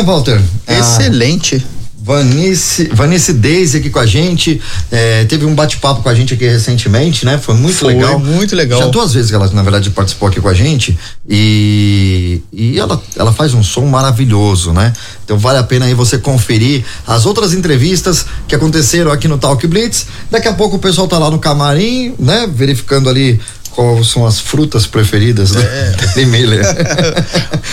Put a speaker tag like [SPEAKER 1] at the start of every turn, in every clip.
[SPEAKER 1] Né, Walter?
[SPEAKER 2] Ah, Excelente.
[SPEAKER 1] Vanice, Vanice Daisy aqui com a gente. É, teve um bate-papo com a gente aqui recentemente, né? Foi muito
[SPEAKER 2] Foi
[SPEAKER 1] legal.
[SPEAKER 2] muito legal.
[SPEAKER 1] Já duas vezes que ela, na verdade, participou aqui com a gente. E, e ela, ela faz um som maravilhoso, né? Então vale a pena aí você conferir as outras entrevistas que aconteceram aqui no Talk Blitz. Daqui a pouco o pessoal tá lá no camarim, né? Verificando ali quais são as frutas preferidas do é. Miller.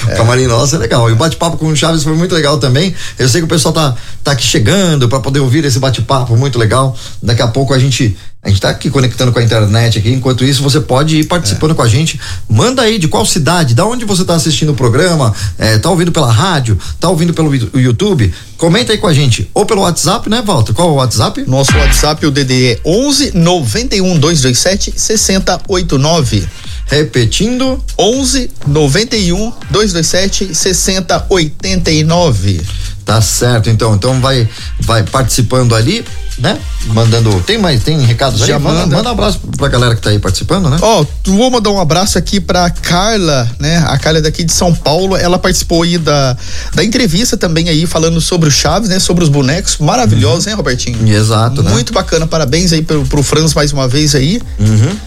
[SPEAKER 1] o camarim nossa é legal. E o bate-papo com o Chaves foi muito legal também. Eu sei que o pessoal tá, tá aqui chegando para poder ouvir esse bate-papo muito legal. Daqui a pouco a gente a gente tá aqui conectando com a internet aqui. Enquanto isso, você pode ir participando é. com a gente. Manda aí de qual cidade, da onde você tá assistindo o programa, é, tá ouvindo pela rádio, tá ouvindo pelo YouTube. Comenta aí com a gente. Ou pelo WhatsApp, né, Walter? Qual é o WhatsApp?
[SPEAKER 2] Nosso WhatsApp, o DD é 11 91 227 6089.
[SPEAKER 1] Repetindo.
[SPEAKER 2] 11 91 227 6089.
[SPEAKER 1] Tá certo, então. Então vai vai participando ali, né? Mandando. Tem mais, tem recados
[SPEAKER 2] Já
[SPEAKER 1] aí?
[SPEAKER 2] manda.
[SPEAKER 1] manda um abraço pra galera que tá aí participando, né?
[SPEAKER 2] Ó, vou mandar um abraço aqui pra Carla, né? A Carla é daqui de São Paulo, ela participou aí da, da entrevista também aí, falando sobre o Chaves, né? Sobre os bonecos, maravilhosos,
[SPEAKER 1] Uhum.
[SPEAKER 2] hein, Robertinho?
[SPEAKER 1] Exato, né?
[SPEAKER 2] Muito bacana, parabéns aí pro, pro Franz mais uma vez aí.
[SPEAKER 1] Uhum.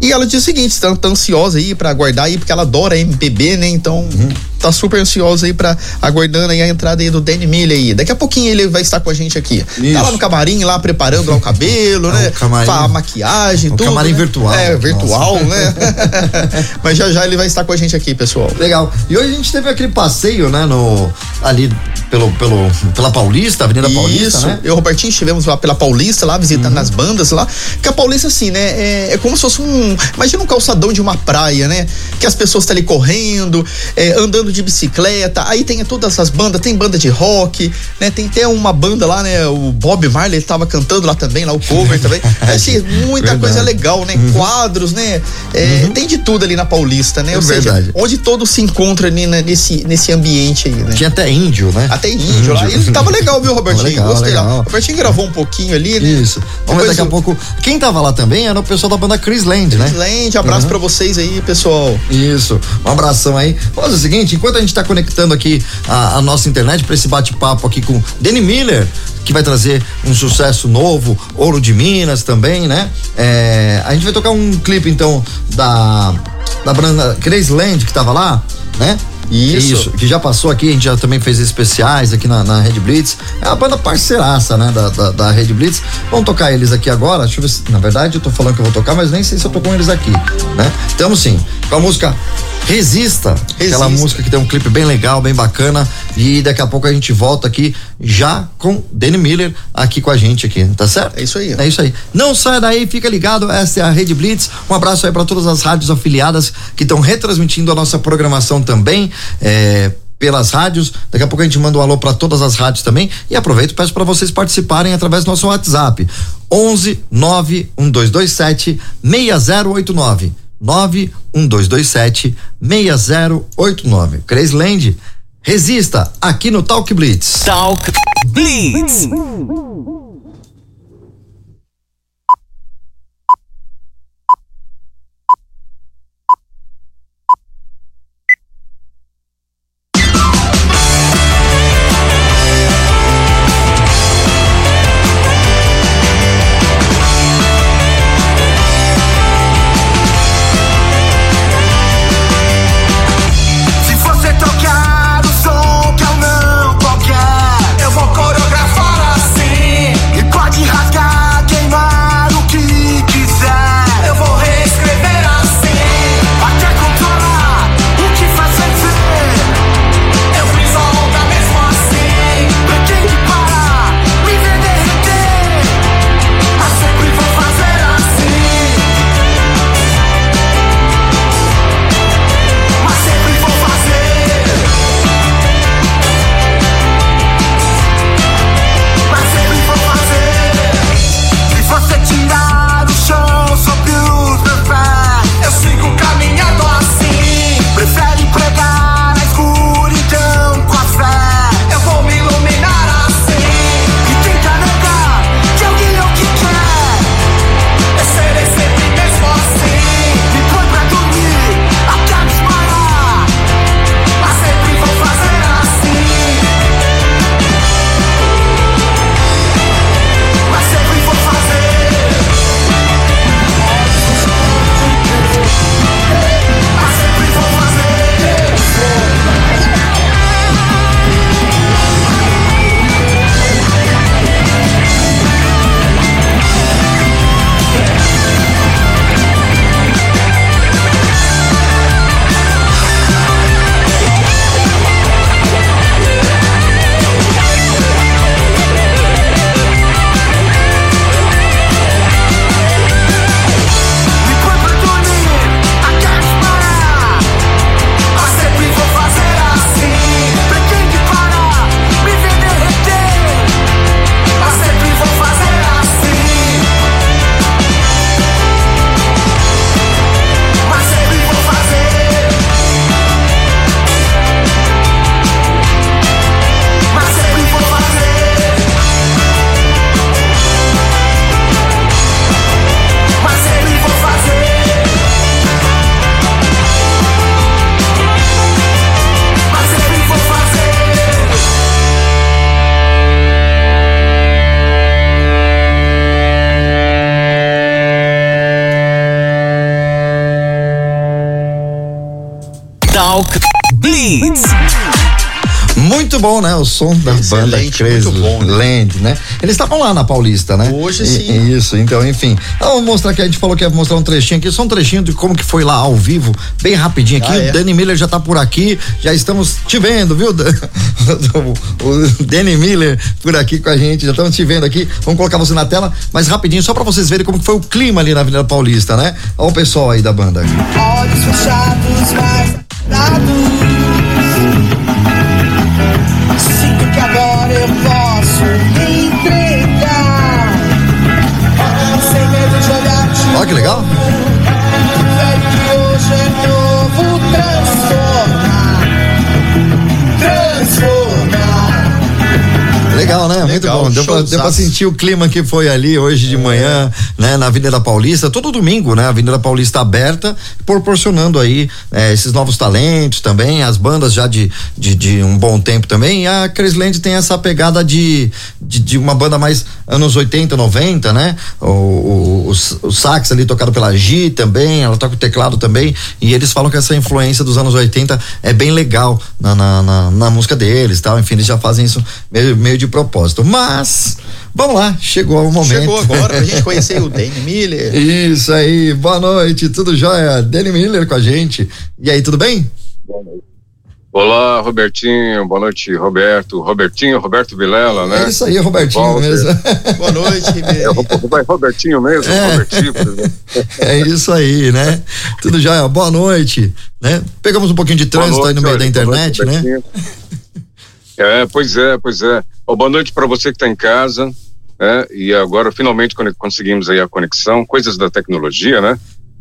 [SPEAKER 2] E ela diz o seguinte, tá, tá ansiosa aí pra aguardar aí, porque ela adora MPB, né? Então,
[SPEAKER 1] Uhum.
[SPEAKER 2] Tá super ansiosa aí pra aguardando aí a entrada aí do Danny Miller aí. Daqui a pouquinho ele vai estar com a gente aqui.
[SPEAKER 1] Isso.
[SPEAKER 2] Tá lá no camarim, lá preparando lá o cabelo,
[SPEAKER 1] É,
[SPEAKER 2] né?
[SPEAKER 1] o camarim-
[SPEAKER 2] A maquiagem,
[SPEAKER 1] o
[SPEAKER 2] tudo.
[SPEAKER 1] camarim
[SPEAKER 2] né?
[SPEAKER 1] virtual.
[SPEAKER 2] É, virtual,
[SPEAKER 1] Nossa.
[SPEAKER 2] né? Mas já já ele vai estar com a gente aqui, pessoal.
[SPEAKER 1] Legal. E hoje a gente teve aquele passeio, né? No, ali pelo, pelo, pela Paulista, Avenida Paulista,
[SPEAKER 2] Isso,
[SPEAKER 1] né?
[SPEAKER 2] eu e o Robertinho estivemos lá pela Paulista, lá visitando as bandas lá. Que a Paulista, assim, né? É, é como se fosse um. Imagina um calçadão de uma praia, né? Que as pessoas estão ali correndo, é, andando de bicicleta. Aí tem todas essas bandas, tem banda de rock, né? Tem até uma banda lá, né? O Bob Marley ele tava cantando lá também, lá o cover também. Assim, muita
[SPEAKER 1] Verdade.
[SPEAKER 2] coisa legal, né? Quadros, né? É, Tem de tudo ali na Paulista, né?
[SPEAKER 1] É
[SPEAKER 2] Ou seja,
[SPEAKER 1] verdade.
[SPEAKER 2] onde todos se encontram ali né, nesse, nesse ambiente aí, né?
[SPEAKER 1] Tinha até índio, né?
[SPEAKER 2] Até índio lá. E tava legal, viu, Robertinho?
[SPEAKER 1] Legal,
[SPEAKER 2] Gostei lá.
[SPEAKER 1] legal.
[SPEAKER 2] O Robertinho gravou um pouquinho ali, né?
[SPEAKER 1] Isso. Vamos ver daqui a
[SPEAKER 2] eu-
[SPEAKER 1] pouco. Quem tava lá também era o pessoal da banda Chris Land, né?
[SPEAKER 2] Land, abraço pra vocês aí, pessoal.
[SPEAKER 1] Isso, um abração aí. Vamos fazer o seguinte, enquanto a gente tá conectando aqui a, a nossa internet para esse bate-papo aqui com Danny Miller, que vai trazer um sucesso novo, Ouro de Minas também, né? É, a gente vai tocar um clipe então da da banda Graceland que tava lá, né?
[SPEAKER 2] Isso.
[SPEAKER 1] que já passou aqui, a gente já também fez especiais aqui na, na Red Blitz. É a banda parceiraça, né, da, da, da Red Blitz. Vamos tocar eles aqui agora. Deixa eu ver se, na verdade, eu tô falando que eu vou tocar, mas nem sei se eu tô com eles aqui, né? Então, sim, com a música Resista, aquela
[SPEAKER 2] Resista.
[SPEAKER 1] música que tem um clipe bem legal, bem bacana. E daqui a pouco a gente volta aqui já com Danny Miller aqui com a gente aqui, tá certo?
[SPEAKER 2] É isso aí.
[SPEAKER 1] É isso aí. Não saia daí, fica ligado. Essa é a Rede Blitz. Um abraço aí para todas as rádios afiliadas que estão retransmitindo a nossa programação também. É, pelas rádios, daqui a pouco a gente manda um alô para todas as rádios também e aproveito e peço para vocês participarem através do nosso WhatsApp 11 91227 6089 91227 6089 Cresland resista aqui no Talk Blitz.
[SPEAKER 3] Talk Blitz.
[SPEAKER 1] Bom, né? O som da banda
[SPEAKER 2] Excelente,
[SPEAKER 1] Crazy
[SPEAKER 2] muito bom, né?
[SPEAKER 1] Land, né? Eles estavam lá na Paulista, né?
[SPEAKER 2] Hoje
[SPEAKER 1] E-
[SPEAKER 2] sim.
[SPEAKER 1] Isso, então, enfim. Então, vamos mostrar que a gente falou que ia mostrar um trechinho aqui, só um trechinho de como que foi lá ao vivo, bem rapidinho aqui.
[SPEAKER 2] Ah, é?
[SPEAKER 1] O Danny Miller já tá por aqui, já estamos te vendo, viu? o, o Danny Miller por aqui com a gente, já estamos te vendo aqui. Vamos colocar você na tela, mas rapidinho, só pra vocês verem como que foi o clima ali na Avenida Paulista, né? Olha o pessoal aí da banda.
[SPEAKER 4] olhos fechados, mas
[SPEAKER 1] Olha que legal. Legal, né? Muito
[SPEAKER 2] Legal,
[SPEAKER 1] bom. Deu pra, deu pra sentir o clima que foi ali hoje de manhã, né? Na Avenida Paulista, todo domingo, né? A Avenida Paulista aberta, proporcionando aí eh, esses novos talentos também, as bandas já de, de, de um bom tempo também. E a Cresland tem essa pegada de, de, de uma banda mais anos 80, 90, né? O, o, o, o sax ali tocado pela Gi também, ela toca o teclado também. E eles falam que essa influência dos anos 80 é bem legal na, na, na, na música deles tal. Enfim, eles já fazem isso meio, meio de propósito. Mas, vamos lá, chegou o momento.
[SPEAKER 2] Chegou agora pra gente conhecer o Danny Miller.
[SPEAKER 1] Isso aí, boa noite, tudo jóia? Danny Miller com a gente. E aí, tudo bem?
[SPEAKER 5] Olá, Robertinho. Boa noite, Roberto. Robertinho, Roberto Vilela, né?
[SPEAKER 1] É isso aí, Robertinho
[SPEAKER 5] Walter.
[SPEAKER 1] mesmo.
[SPEAKER 2] Boa noite,
[SPEAKER 5] É,
[SPEAKER 2] Miller.
[SPEAKER 5] Ro- vai Robertinho mesmo?
[SPEAKER 1] É.
[SPEAKER 5] Robertinho, por exemplo.
[SPEAKER 1] É isso aí, né? Tudo jóia, boa noite, né? Pegamos um pouquinho de
[SPEAKER 5] Boa
[SPEAKER 1] trânsito aí no meio
[SPEAKER 5] noite,
[SPEAKER 1] da
[SPEAKER 5] boa noite,
[SPEAKER 1] internet, né?
[SPEAKER 5] É, pois é, pois é. Ó, boa noite para você que está em casa, né? E agora finalmente conseguimos aí a conexão, coisas da tecnologia, né?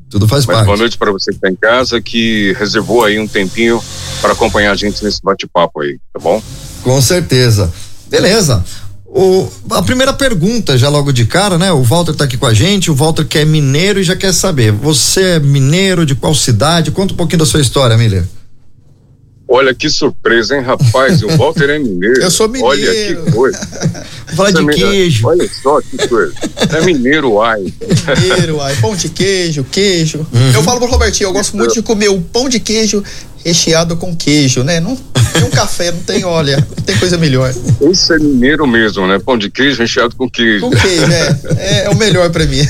[SPEAKER 1] Tudo faz
[SPEAKER 5] Mas
[SPEAKER 1] parte.
[SPEAKER 5] boa noite para você que está em casa, que reservou aí um tempinho para acompanhar a gente nesse bate-papo aí, tá bom?
[SPEAKER 1] Com certeza. Beleza. O, a primeira pergunta, já logo de cara, né? O Walter tá aqui com a gente, o Walter que é mineiro e já quer saber. Você é mineiro de qual cidade? Conta um pouquinho da sua história, Miller.
[SPEAKER 5] Olha que surpresa, hein, rapaz? O Walter é mineiro.
[SPEAKER 2] Eu sou mineiro.
[SPEAKER 5] Olha que coisa.
[SPEAKER 1] Vou falar de
[SPEAKER 5] é
[SPEAKER 1] queijo.
[SPEAKER 5] Olha só que coisa. É mineiro, ai.
[SPEAKER 2] Mineiro, ai, pão de queijo, queijo.
[SPEAKER 1] Uhum.
[SPEAKER 2] Eu falo pro Robertinho, eu gosto muito de comer o pão de queijo recheado com queijo, né? Não tem um café, não tem, olha, não tem coisa melhor.
[SPEAKER 5] Esse é mineiro mesmo, né? Pão de queijo recheado com queijo.
[SPEAKER 2] Com queijo, é, é, é o melhor pra mim.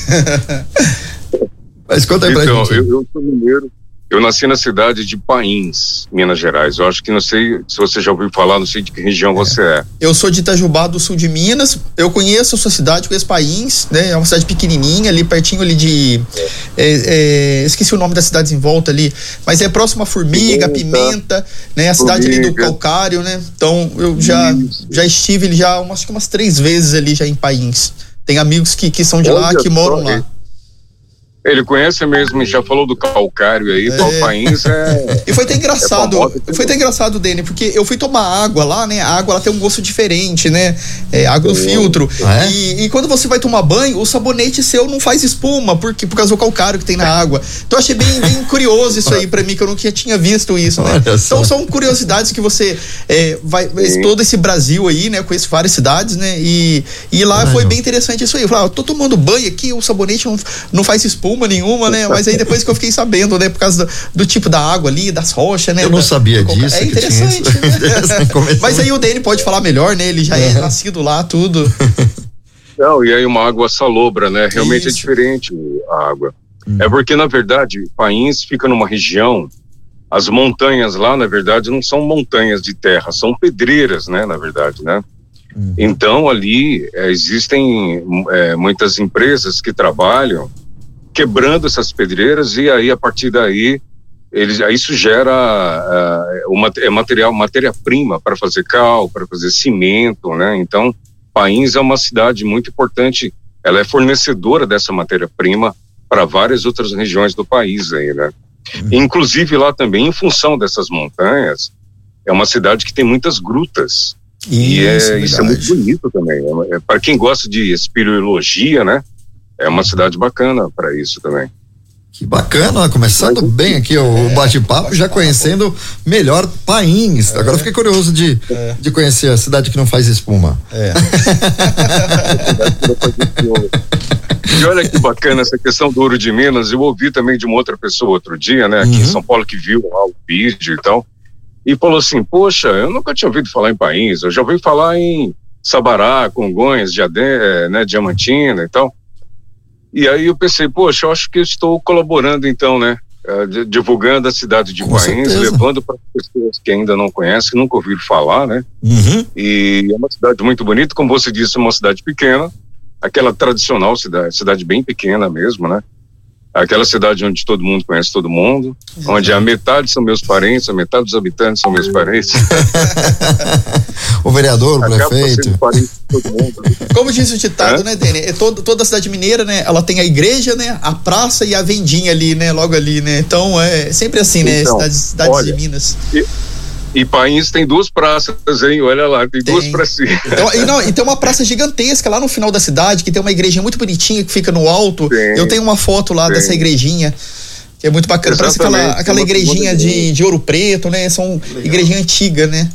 [SPEAKER 1] Mas conta aí pra
[SPEAKER 5] Então,
[SPEAKER 1] gente.
[SPEAKER 5] eu, eu sou mineiro. Eu nasci na cidade de Pains, Minas Gerais. Eu acho que não sei se você já ouviu falar, não sei de que região você é.
[SPEAKER 2] Eu sou de Itajubá do sul de Minas. Eu conheço a sua cidade, conheço País, né? É uma cidade pequenininha, ali pertinho ali de. é, é, esqueci o nome das cidades em volta ali, mas é próximo a Formiga,
[SPEAKER 5] Pimenta.
[SPEAKER 2] Pimenta, né? A cidade ali do
[SPEAKER 5] Formiga.
[SPEAKER 2] Calcário, né? Então eu já
[SPEAKER 5] Isso.
[SPEAKER 2] já estive ali já umas, acho que umas três vezes ali já em País. Tem amigos que, que são de lá,
[SPEAKER 5] Olha
[SPEAKER 2] que moram lá.
[SPEAKER 5] Ele- conhece mesmo, já falou do calcário aí. É. País é.
[SPEAKER 2] E foi até engraçado,
[SPEAKER 5] É famosa também.
[SPEAKER 2] foi até engraçado, Dani, porque eu fui tomar água lá, né? A água ela tem um gosto diferente, né? É, água do filtro.
[SPEAKER 1] Ah, é?
[SPEAKER 2] E, e quando você vai tomar banho, o sabonete seu não faz espuma, porque, por causa do calcário que tem na água. Então eu achei bem, bem curioso isso aí pra mim, que eu nunca tinha visto isso, né? Então são curiosidades que você é, vai.
[SPEAKER 5] Sim.
[SPEAKER 2] Todo esse Brasil aí, né? Eu conheço várias cidades, né? E, e lá foi bem interessante isso aí. Eu falei, ah, eu tô tomando banho aqui, o sabonete não, não faz espuma nenhuma, né? Mas aí depois que eu fiquei sabendo, né? Por causa do, do tipo da água ali, das rochas, né?
[SPEAKER 1] Eu não
[SPEAKER 2] da-
[SPEAKER 1] sabia
[SPEAKER 2] calca-
[SPEAKER 1] disso,
[SPEAKER 2] É
[SPEAKER 1] que tinha
[SPEAKER 2] interessante,
[SPEAKER 1] isso.
[SPEAKER 2] né?
[SPEAKER 1] Interessante.
[SPEAKER 2] Mas aí o Dani pode falar melhor, né? Ele já é nascido lá, tudo.
[SPEAKER 5] Não, e aí uma água salobra, né? Realmente
[SPEAKER 2] Isso.
[SPEAKER 5] é diferente a água. É porque, na verdade, País fica numa região. As montanhas lá, na verdade, não são montanhas de terra, são pedreiras, né? Na verdade, né? Então, ali é, existem é, muitas empresas que trabalham quebrando essas pedreiras e aí, a partir daí, eles, isso gera ah, o mate- é material, matéria-prima para fazer cal, para fazer cimento, né? Então, Pains é uma cidade muito importante, ela é fornecedora dessa matéria-prima para várias outras regiões do país aí, né? Inclusive lá também, em função dessas montanhas, é uma cidade que tem muitas grutas. e é, isso é muito bonito também. É, para quem gosta de espeleologia, né? É uma cidade bacana para isso também.
[SPEAKER 1] Que bacana, começando
[SPEAKER 5] Mas-
[SPEAKER 1] bem aqui o, o bate-papo, já conhecendo melhor Pains. Agora fiquei curioso de, de conhecer a cidade que não faz espuma.
[SPEAKER 2] É.
[SPEAKER 5] E olha que bacana essa questão do ouro de Minas. Eu ouvi também de uma outra pessoa outro dia, né, aqui em
[SPEAKER 1] Uhum.
[SPEAKER 5] São Paulo, que viu lá o vídeo e tal. e falou assim: Poxa, eu nunca tinha ouvido falar em país, eu já ouvi falar em Sabará, Congonhas, Diadem, eh, né, Diamantina e tal. E aí eu pensei, poxa, eu acho que estou colaborando então, né? di- divulgando a cidade de
[SPEAKER 1] certeza.
[SPEAKER 5] levando para pessoas que ainda não conhecem, nunca ouviram falar, né?
[SPEAKER 1] Uhum.
[SPEAKER 5] E é uma cidade muito bonita, como você disse, é uma cidade pequena, aquela tradicional cidade, cidade bem pequena mesmo, né? Aquela cidade onde todo mundo conhece todo mundo, onde a metade são meus parentes, a metade dos habitantes são meus parentes.
[SPEAKER 1] o vereador, o
[SPEAKER 5] Acaba
[SPEAKER 1] prefeito.
[SPEAKER 5] parente de todo mundo.
[SPEAKER 2] Como diz o ditado,
[SPEAKER 5] É?
[SPEAKER 2] né, Dene? É todo, toda a cidade mineira, né? Ela tem a igreja, né? A praça e a vendinha ali, né? Logo ali, né? Então é sempre assim, né?
[SPEAKER 5] Então,
[SPEAKER 2] cidades cidades
[SPEAKER 5] olha,
[SPEAKER 2] de Minas.
[SPEAKER 5] E Pains tem duas praças, hein? Olha lá, tem, duas
[SPEAKER 2] Tem.
[SPEAKER 5] pracinhas.
[SPEAKER 2] Então, e, não, e tem uma praça gigantesca lá no final da cidade, que tem uma igrejinha muito bonitinha que fica no alto.
[SPEAKER 5] Tem.
[SPEAKER 2] Eu tenho uma foto lá
[SPEAKER 5] Tem.
[SPEAKER 2] dessa igrejinha. Que é muito bacana. Parece aquela,
[SPEAKER 5] Exatamente,
[SPEAKER 2] aquela igrejinha de, de ouro preto, né? São igrejinha antiga, né?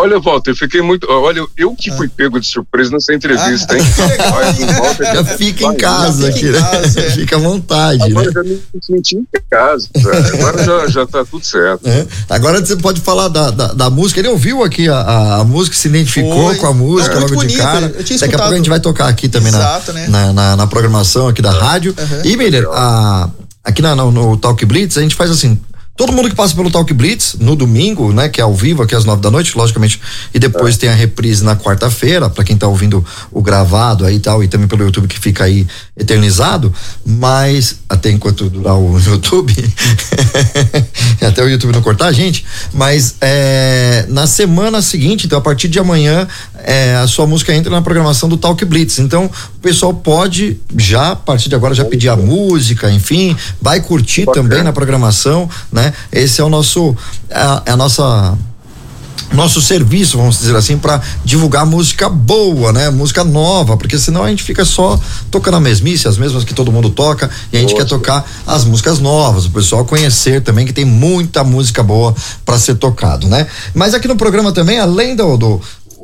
[SPEAKER 5] Olha, Walter, eu fiquei muito. Olha, eu que fui pego de surpresa nessa entrevista, hein?
[SPEAKER 2] Ah,
[SPEAKER 1] Já fica em casa aqui, né?
[SPEAKER 2] é.
[SPEAKER 1] Fica à vontade, né?
[SPEAKER 5] Agora já me senti em casa. velho. Agora já, já tá tudo certo.
[SPEAKER 1] É. Agora você pode falar da, da, da música. Ele ouviu aqui a, a, a música, se identificou
[SPEAKER 2] Foi.
[SPEAKER 1] com a música
[SPEAKER 2] muito
[SPEAKER 1] logo de
[SPEAKER 2] bonita.
[SPEAKER 1] cara.
[SPEAKER 2] Eu tinha
[SPEAKER 1] Daqui a pouco a gente vai tocar aqui também na,
[SPEAKER 2] Exato, né?
[SPEAKER 1] na, na, na programação aqui da rádio.
[SPEAKER 2] Aham.
[SPEAKER 1] E, Miller, a, aqui na, no, no Talk Blitz, a gente faz assim. Todo mundo que passa pelo Talk Blitz no domingo, né, que é ao vivo aqui às nove da noite, logicamente, e depois tem a reprise na quarta-feira, para quem tá ouvindo o gravado aí e tal, e também pelo YouTube que fica aí eternizado, mas até enquanto durar o YouTube, até o YouTube não cortar a gente, mas é, na semana seguinte, então a partir de amanhã, é, a sua música entra na programação do Talk Blitz. Então, o pessoal pode já, a partir de agora, já pedir a música, enfim, vai curtir também na programação, né? Esse é o nosso, a, é a nossa nosso serviço, vamos dizer assim, para divulgar música boa, né? Música nova, porque senão a gente fica só tocando a mesmice, as mesmas que todo mundo toca, e a gente
[SPEAKER 5] Nossa.
[SPEAKER 1] quer tocar as músicas novas, o pessoal conhecer também que tem muita música boa para ser tocado, né? Mas aqui no programa também, além do, do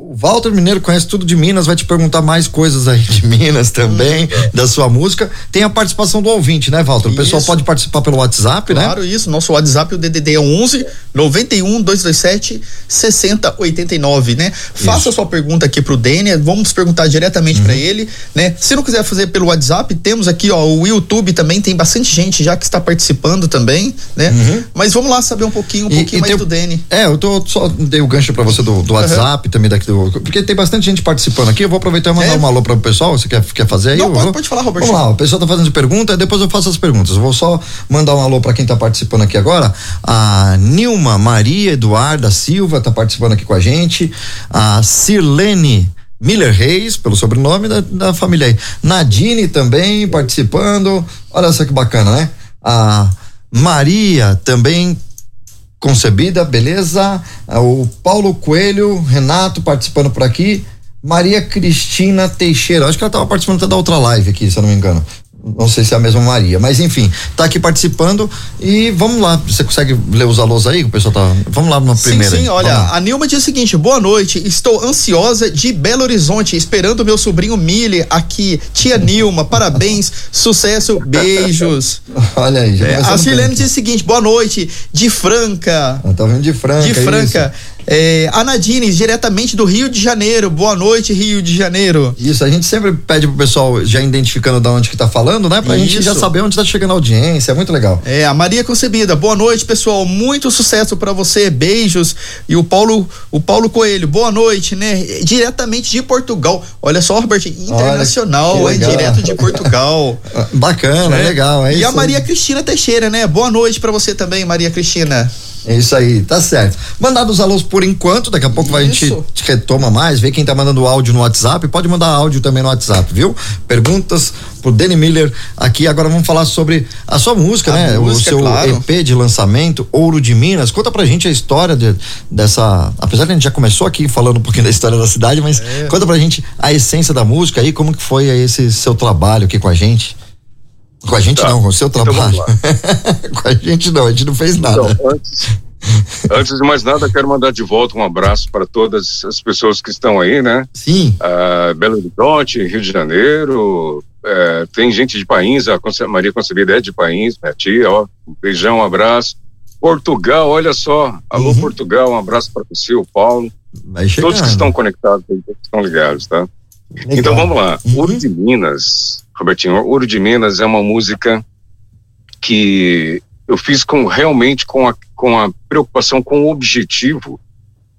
[SPEAKER 1] o Walter Mineiro conhece tudo de Minas, vai te perguntar mais coisas aí de Minas também, da sua música. Tem a participação do ouvinte, né, Walter? O pessoal
[SPEAKER 2] Isso.
[SPEAKER 1] pode participar pelo WhatsApp, né?
[SPEAKER 2] Claro, isso. Nosso WhatsApp, o DDD é 11 91 227 6089, né? Faça sua pergunta aqui pro Dênia, vamos perguntar diretamente
[SPEAKER 1] Uhum.
[SPEAKER 2] pra ele, né? Se não quiser fazer pelo WhatsApp, temos aqui, ó, o YouTube também tem bastante gente já que está participando também, né? Mas vamos lá saber um pouquinho, um
[SPEAKER 1] Uhum. E-
[SPEAKER 2] pouquinho
[SPEAKER 1] e
[SPEAKER 2] mais
[SPEAKER 1] tem-
[SPEAKER 2] do Dene.
[SPEAKER 1] É, eu tô só dei o gancho pra você do, do WhatsApp também daqui do. Porque tem bastante gente participando aqui. Eu vou aproveitar e mandar
[SPEAKER 2] É.
[SPEAKER 1] um alô para o pessoal. Você quer, quer fazer aí?
[SPEAKER 2] Não, pode- pode falar, Roberto.
[SPEAKER 1] Vamos lá, o pessoal tá fazendo pergunta, depois eu faço as perguntas. Eu vou só mandar um alô para quem tá participando aqui agora. A Nilma Maria Eduarda Silva tá participando aqui com a gente. A Sirlene Miller Reis, pelo sobrenome da, da família aí. Nadine também participando. Olha só que bacana, né? A Maria também concebida, beleza? Ah, O Paulo Coelho, Renato participando por aqui. Maria Cristina Teixeira, acho que ela estava participando da outra live aqui, se eu não me engano. Não sei se é a mesma Maria, mas enfim, tá aqui participando e vamos lá. Você consegue ler os alôs aí? O pessoal tá. Vamos lá na primeira.
[SPEAKER 2] Sim, sim, olha, a Nilma diz o seguinte: boa noite, estou ansiosa de Belo Horizonte, esperando meu sobrinho Mille aqui. Tia Nilma, parabéns, sucesso, beijos.
[SPEAKER 1] Olha aí, já
[SPEAKER 2] É, a Silene diz o seguinte: boa noite, de Franca.
[SPEAKER 1] Ah, Tá vendo de Franca.
[SPEAKER 2] De
[SPEAKER 1] isso.
[SPEAKER 2] É, a Nadine, diretamente do Rio de Janeiro. Boa noite, Rio de Janeiro.
[SPEAKER 1] Isso, a gente sempre pede pro pessoal já identificando da onde que tá falando, né? Pra gente
[SPEAKER 2] Isso.
[SPEAKER 1] já saber onde tá chegando a audiência, é muito legal.
[SPEAKER 2] É, a Maria Concebida. Boa noite, pessoal. Muito sucesso pra você. Beijos. E o Paulo, o Paulo Coelho. Boa noite, né? Diretamente de Portugal. Olha só, Robert, internacional,
[SPEAKER 1] Olha,
[SPEAKER 2] é direto de Portugal.
[SPEAKER 1] Bacana,
[SPEAKER 2] É.
[SPEAKER 1] legal. É
[SPEAKER 2] e
[SPEAKER 1] isso
[SPEAKER 2] a
[SPEAKER 1] aí.
[SPEAKER 2] Maria Cristina Teixeira, né? Boa noite pra você também, Maria Cristina.
[SPEAKER 1] É isso aí, tá certo. Mandado os alôs por enquanto, daqui a pouco a gente retoma mais, vê quem tá mandando áudio no WhatsApp, pode mandar áudio também no WhatsApp, viu? Perguntas pro Danny Miller aqui, agora vamos falar sobre a sua música,
[SPEAKER 2] A
[SPEAKER 1] né?
[SPEAKER 2] música,
[SPEAKER 1] o seu
[SPEAKER 2] claro.
[SPEAKER 1] EP de lançamento, Ouro de Minas. Conta pra gente a história de- dessa, apesar de a gente já começou aqui falando um pouquinho da história da cidade, mas
[SPEAKER 2] É.
[SPEAKER 1] conta pra gente a essência da música aí, como que foi esse seu trabalho aqui com a gente? Com a gente
[SPEAKER 5] Tá.
[SPEAKER 1] não, com o seu
[SPEAKER 5] Então
[SPEAKER 1] trabalho.
[SPEAKER 5] vamos
[SPEAKER 1] com a gente não, a gente não fez nada.
[SPEAKER 5] Então, antes, antes de mais nada, quero mandar de volta um abraço para todas as pessoas que estão aí, né?
[SPEAKER 1] Sim.
[SPEAKER 5] Ah, Belo Horizonte, Rio de Janeiro, eh, tem gente de Pains, a Conce- Maria Concebida é de Pains, minha tia, ó, um beijão, um abraço. Portugal, olha só. Alô,
[SPEAKER 1] Uhum.
[SPEAKER 5] Portugal, um abraço para você, o Paulo. Todos que estão conectados, todos que estão ligados, tá?
[SPEAKER 1] Legal.
[SPEAKER 5] Então vamos lá.
[SPEAKER 1] Uhum.
[SPEAKER 5] Ouro de Minas, Robertinho, Ouro de Minas é uma música que eu fiz com realmente com a, com a preocupação, com o objetivo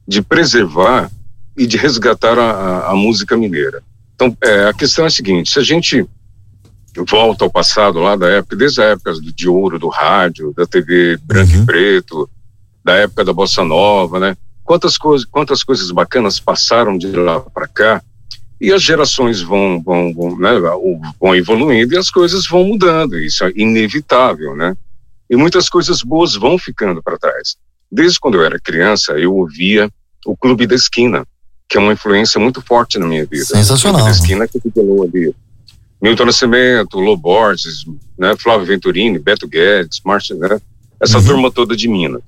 [SPEAKER 5] de preservar e de resgatar a, a- música mineira. Então, é, a questão é a seguinte: se a gente volta ao passado lá da época, desde a época do- de ouro do rádio, da TV branco
[SPEAKER 1] Uhum.
[SPEAKER 5] e preto, da época da bossa nova, né? Quantas coisas, quantas coisas bacanas passaram de lá para cá e as gerações vão vão vão, né, vão evoluindo e as coisas vão mudando. Isso é inevitável, né? E muitas coisas boas vão ficando para trás. Desde quando eu era criança, eu ouvia o Clube da Esquina, que é uma influência muito forte na minha vida.
[SPEAKER 1] Sensacional.
[SPEAKER 5] O Clube da Esquina que revelou ali Milton Nascimento, Lô Borges, né, Flávio Venturini, Beto Guedes, Márcio, né, essa
[SPEAKER 1] Uhum.
[SPEAKER 5] turma toda de Minas.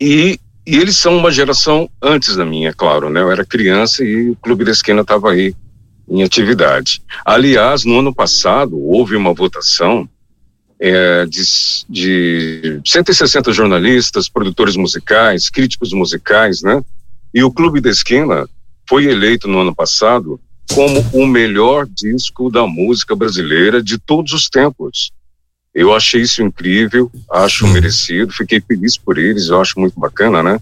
[SPEAKER 5] E, e eles são uma geração antes da minha, claro, né? Eu era criança e o Clube da Esquina estava aí em atividade. Aliás, no ano passado houve uma votação é, de, de 160 jornalistas, produtores musicais, críticos musicais, né? E o Clube da Esquina foi eleito no ano passado como o melhor disco da música brasileira de todos os tempos. Eu achei isso incrível, acho
[SPEAKER 1] Hum.
[SPEAKER 5] merecido, fiquei feliz por eles, eu acho muito bacana, né?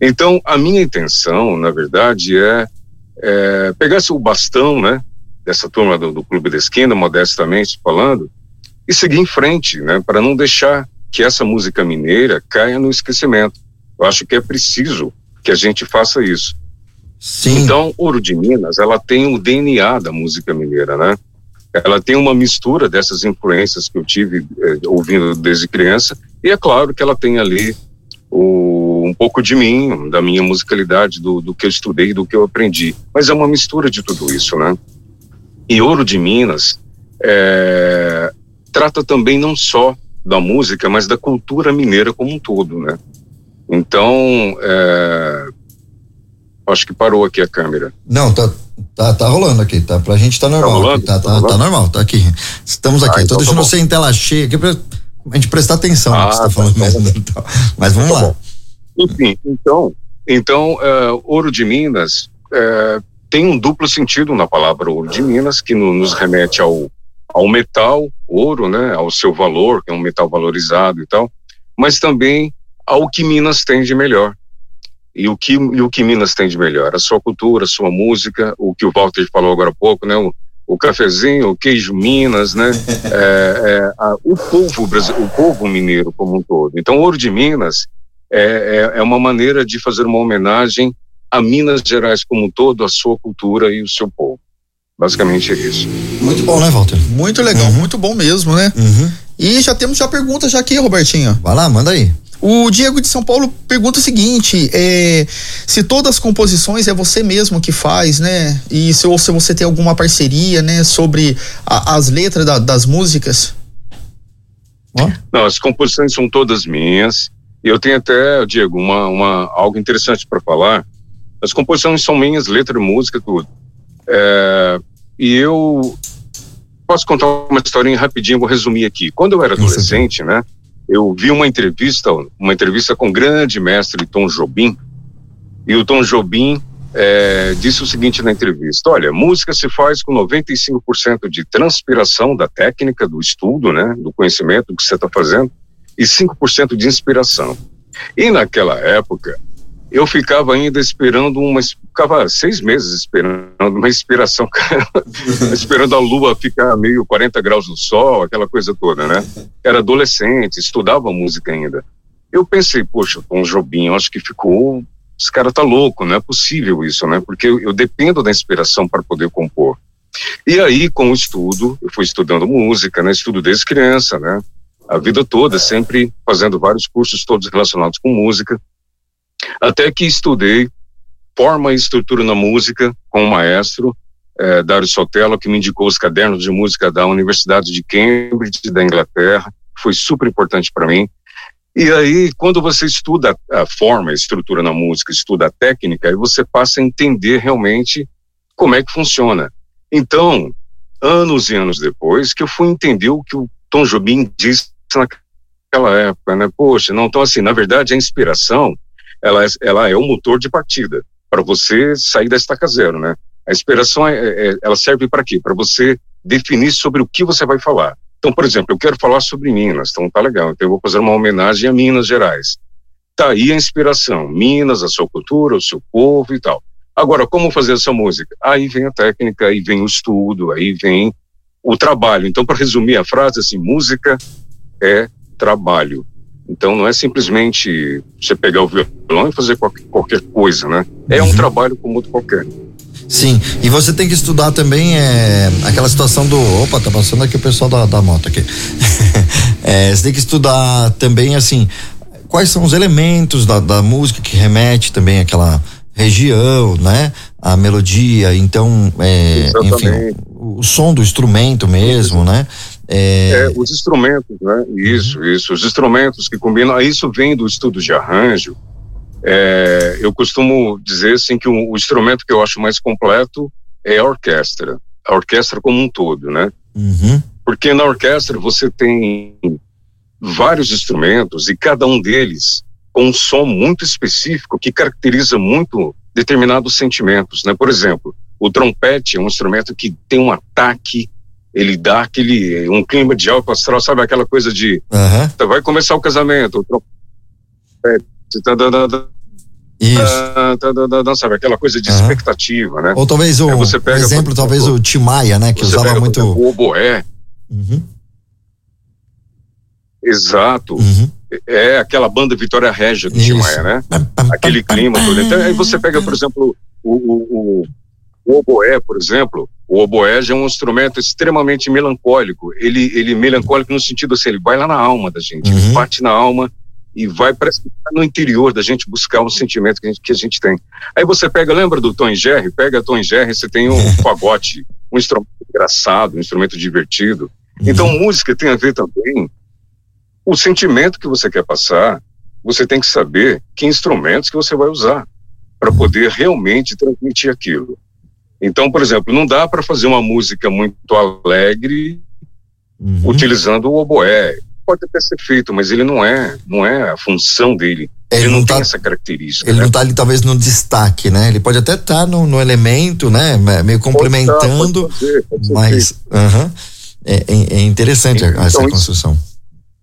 [SPEAKER 5] Então, a minha intenção, na verdade, é, é pegar o bastão, né, dessa turma do, do Clube da Esquina, modestamente falando, e seguir em frente, né, para não deixar que essa música mineira caia no esquecimento. Eu acho que é preciso que a gente faça isso.
[SPEAKER 1] Sim.
[SPEAKER 5] Então, Ouro de Minas, ela tem o DNA da música mineira, né? Ela tem uma mistura dessas influências que eu tive eh, ouvindo desde criança, e é claro que ela tem ali o, um pouco de mim, da minha musicalidade, do, do que eu estudei, do que eu aprendi. Mas é uma mistura de tudo isso, né? E Ouro de Minas eh, trata também não só da música, mas da cultura mineira como um todo, né? Então, eh, acho que parou aqui a câmera.
[SPEAKER 1] Não, tá, tá, tá rolando aqui, tá? Pra gente tá normal.
[SPEAKER 5] rolando?
[SPEAKER 1] aqui, tá,
[SPEAKER 5] Tá
[SPEAKER 1] tá, tá normal, tá aqui. Estamos aqui.
[SPEAKER 5] Ah, então tá
[SPEAKER 1] deixando
[SPEAKER 5] bom.
[SPEAKER 1] você em tela cheia aqui pra a gente prestar atenção no que
[SPEAKER 5] Ah,
[SPEAKER 1] você tá
[SPEAKER 5] tá,
[SPEAKER 1] falando
[SPEAKER 5] então tá
[SPEAKER 1] mesmo. Então, Mas vamos
[SPEAKER 5] Tá
[SPEAKER 1] lá.
[SPEAKER 5] bom. Enfim, então, então eh, Ouro de Minas eh, tem um duplo sentido na palavra Ouro de Minas, que no- nos remete ao, ao metal, ouro, né, ao seu valor, que é um metal valorizado e tal, mas também ao que Minas tem de melhor. E o que, e o que Minas tem de melhor? A sua cultura, a sua música, o que o Walter falou agora há pouco, né? O, o cafezinho, o queijo Minas, né? É, é, a- o povo o povo mineiro como um todo. Então, Ouro de Minas é, é, é uma maneira de fazer uma homenagem a Minas Gerais como um todo, a sua cultura e o seu povo. Basicamente é isso.
[SPEAKER 1] Muito bom, né, Walter?
[SPEAKER 2] Muito legal, muito bom mesmo, né?
[SPEAKER 1] Uhum.
[SPEAKER 2] E já temos já pergunta já aqui, Robertinho.
[SPEAKER 1] Vai lá, manda aí.
[SPEAKER 2] O Diego de São Paulo pergunta o seguinte: é, se todas as composições é você mesmo que faz, né? E se, ou se você tem alguma parceria, né? Sobre a- as letras da- das músicas.
[SPEAKER 1] Ó.
[SPEAKER 5] Não, as composições são todas minhas. E eu tenho até, Diego, uma, uma, algo interessante para falar. As composições são minhas, letra, música, tudo. É, e eu posso contar uma historinha rapidinho, vou resumir aqui. Quando eu era adolescente, né, eu vi uma entrevista, uma entrevista com o grande mestre Tom Jobim, e o Tom Jobim é, disse o seguinte na entrevista: olha, música se faz com 95% de transpiração da técnica, do estudo, né, do conhecimento que você está fazendo, e 5% de inspiração. E naquela época, eu ficava ainda esperando uma. Ficava seis meses esperando uma inspiração, esperando a lua ficar meio 40 graus no sol, aquela coisa toda, né? Era adolescente, estudava música ainda. Eu pensei, poxa, Tom Jobim, acho que ficou. Esse cara tá louco, não é possível isso, né? Porque eu, eu dependo da inspiração para poder compor. E aí, com o estudo, eu fui estudando música, né? Estudo desde criança, né? A vida toda, sempre fazendo vários cursos, todos relacionados com música. Até que estudei forma e estrutura na música com o maestro eh, Dário Sotelo, que me indicou os cadernos de música da Universidade de Cambridge, da Inglaterra. Foi super importante para mim. E aí, quando você estuda a forma, a estrutura na música, estuda a técnica, aí você passa a entender realmente como é que funciona. Então, anos e anos depois, que eu fui entender o que o Tom Jobim disse naquela época, né? Poxa, não, então assim, na verdade a inspiração, ela, é- ela é o motor de partida para você sair da estaca zero, né? A inspiração, é, é- ela serve para quê? Para você definir sobre o que você vai falar. Então, por exemplo, eu quero falar sobre Minas, então tá legal, então eu vou fazer uma homenagem a Minas Gerais. Tá aí a inspiração, Minas, a sua cultura, o seu povo e tal. Agora, como fazer essa música? Aí vem a técnica, aí vem o estudo, aí vem o trabalho. Então, para resumir a frase, assim, música é trabalho. Então, não é simplesmente você pegar o violão e fazer qualquer, qualquer coisa, né? É um trabalho como outro qualquer.
[SPEAKER 1] Sim, e você tem que estudar também é, aquela situação do. Opa, tá passando aqui o pessoal da, da moto aqui. É, você tem que estudar também, assim, quais são os elementos da, da música que remete também àquela região, né? A melodia, então, é, enfim, o, o som do instrumento mesmo, né? É,
[SPEAKER 5] É, os instrumentos, né? Isso, isso. Os instrumentos que combinam. Aí Isso vem do estudo de arranjo. É, eu costumo dizer assim que o, o instrumento que eu acho mais completo é a orquestra. A orquestra como um todo, né?
[SPEAKER 1] uhum,
[SPEAKER 5] Porque na orquestra você tem vários instrumentos e cada um deles com um som muito específico que caracteriza muito determinados sentimentos, né? Por exemplo, o trompete é um instrumento que tem um ataque, ele dá aquele um clima de alto astral, sabe aquela coisa de
[SPEAKER 1] aham,
[SPEAKER 5] vai começar o casamento, trompete, tá, tá, tá,
[SPEAKER 1] isso.
[SPEAKER 5] sabe aquela coisa de
[SPEAKER 1] Aham.
[SPEAKER 5] expectativa, né?
[SPEAKER 1] Ou talvez o
[SPEAKER 5] você pega,
[SPEAKER 1] exemplo,
[SPEAKER 5] por
[SPEAKER 1] talvez o Timaya, né? Que usava
[SPEAKER 5] pega,
[SPEAKER 1] muito.
[SPEAKER 5] o oboé,
[SPEAKER 1] Uhum,
[SPEAKER 5] exato,
[SPEAKER 1] uhum.
[SPEAKER 5] é aquela banda Vitória Régia do. Timaya, né? Aquele clima todo. Então, aí você pega, por exemplo, o, o, o, o oboé, por exemplo. O oboé já é um instrumento extremamente melancólico. Ele, ele é melancólico no sentido assim, ele vai lá na alma da gente, ele
[SPEAKER 1] Uhum.
[SPEAKER 5] bate na alma e vai vai no interior da gente buscar um sentimento que a gente, que a gente tem. Aí você pega, lembra do Tom Jerry? Pega Tom Jerry, você tem um fagote, um instrumento engraçado, um instrumento divertido. Então, música tem a ver também o sentimento que você quer passar. Você tem que saber que instrumentos que você vai usar para poder realmente transmitir aquilo. Então, por exemplo, não dá para fazer uma música muito alegre
[SPEAKER 1] Uhum.
[SPEAKER 5] utilizando o oboé. Pode até ser feito, mas ele não é, não é a função dele.
[SPEAKER 1] Ele
[SPEAKER 5] Ele,
[SPEAKER 1] não
[SPEAKER 5] não,
[SPEAKER 1] tá-
[SPEAKER 5] tem essa característica.
[SPEAKER 1] Ele
[SPEAKER 5] né?
[SPEAKER 1] não tá ali talvez no destaque, né? Ele pode até estar no, no elemento, né? Me- Meio
[SPEAKER 5] Pode
[SPEAKER 1] complementando,
[SPEAKER 5] pode fazer, pode ser feito.
[SPEAKER 1] mas aham, é, é- é interessante
[SPEAKER 5] Então,
[SPEAKER 1] essa
[SPEAKER 5] isso-
[SPEAKER 1] construção.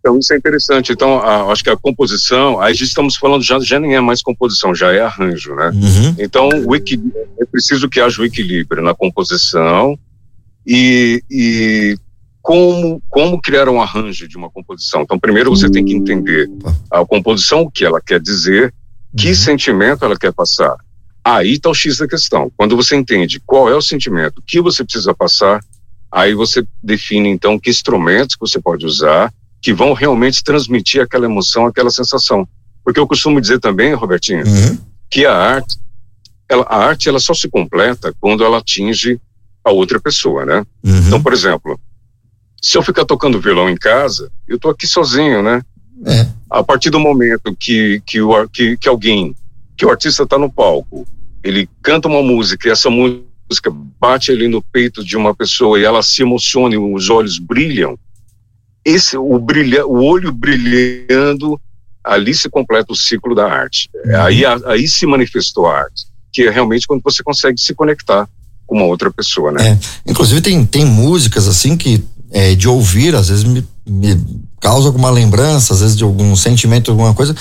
[SPEAKER 5] Então isso é interessante. Então a- acho que a composição, aí estamos falando já já nem é mais composição, já é arranjo, né?
[SPEAKER 1] Uhum,
[SPEAKER 5] Então o equilíbrio, é preciso que haja o equilíbrio na composição e, e como como criar um arranjo de uma composição. Então primeiro você tem que entender a composição, o que ela quer dizer, que
[SPEAKER 1] uhum.
[SPEAKER 5] sentimento ela quer passar. Aí está o X da questão. Quando você entende qual é o sentimento que você precisa passar, aí você define então que instrumentos que você pode usar que vão realmente transmitir aquela emoção, aquela sensação. Porque eu costumo dizer também, Robertinho,
[SPEAKER 1] Uhum,
[SPEAKER 5] que a arte, ela, a arte ela só se completa quando ela atinge a outra pessoa, né?
[SPEAKER 1] uhum.
[SPEAKER 5] Então, por exemplo, se eu ficar tocando violão em casa, eu tô aqui sozinho, né?
[SPEAKER 1] É.
[SPEAKER 5] A partir do momento que, que, o, que, que alguém, que o artista está no palco, ele canta uma música e essa música bate ali no peito de uma pessoa e ela se emociona e os olhos brilham, esse o brilha, o olho brilhando, ali se completa o ciclo da arte.
[SPEAKER 1] Uhum.
[SPEAKER 5] Aí, aí se manifestou a arte, que é realmente quando você consegue se conectar com uma outra pessoa, né?
[SPEAKER 1] É. Inclusive tem, tem músicas assim que é, de ouvir, às vezes me, me causa alguma lembrança, às vezes de algum sentimento, alguma coisa,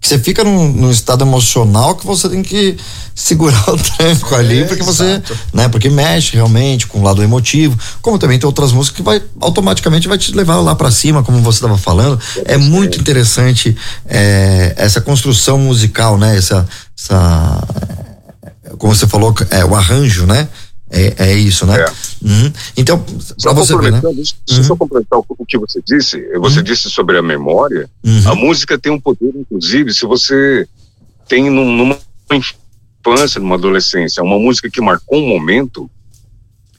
[SPEAKER 1] que você fica num, num estado emocional que você tem que segurar o tranco ali, porque você,
[SPEAKER 2] exato.
[SPEAKER 1] né, porque mexe realmente com o lado emotivo, como também tem outras músicas que vai automaticamente vai te levar lá pra cima, como você estava falando. É muito interessante é, essa construção musical, né, essa, essa como você falou, é o arranjo, né? É, é isso, né?
[SPEAKER 5] É.
[SPEAKER 1] Uhum. Então,
[SPEAKER 5] Só
[SPEAKER 1] você ver, né?
[SPEAKER 5] deixa eu
[SPEAKER 1] Uhum.
[SPEAKER 5] só complementar o, que você disse. Você disse sobre a memória.
[SPEAKER 1] Uhum.
[SPEAKER 5] A música tem um poder, inclusive, se você tem num- numa infância, numa adolescência, uma música que marcou um momento,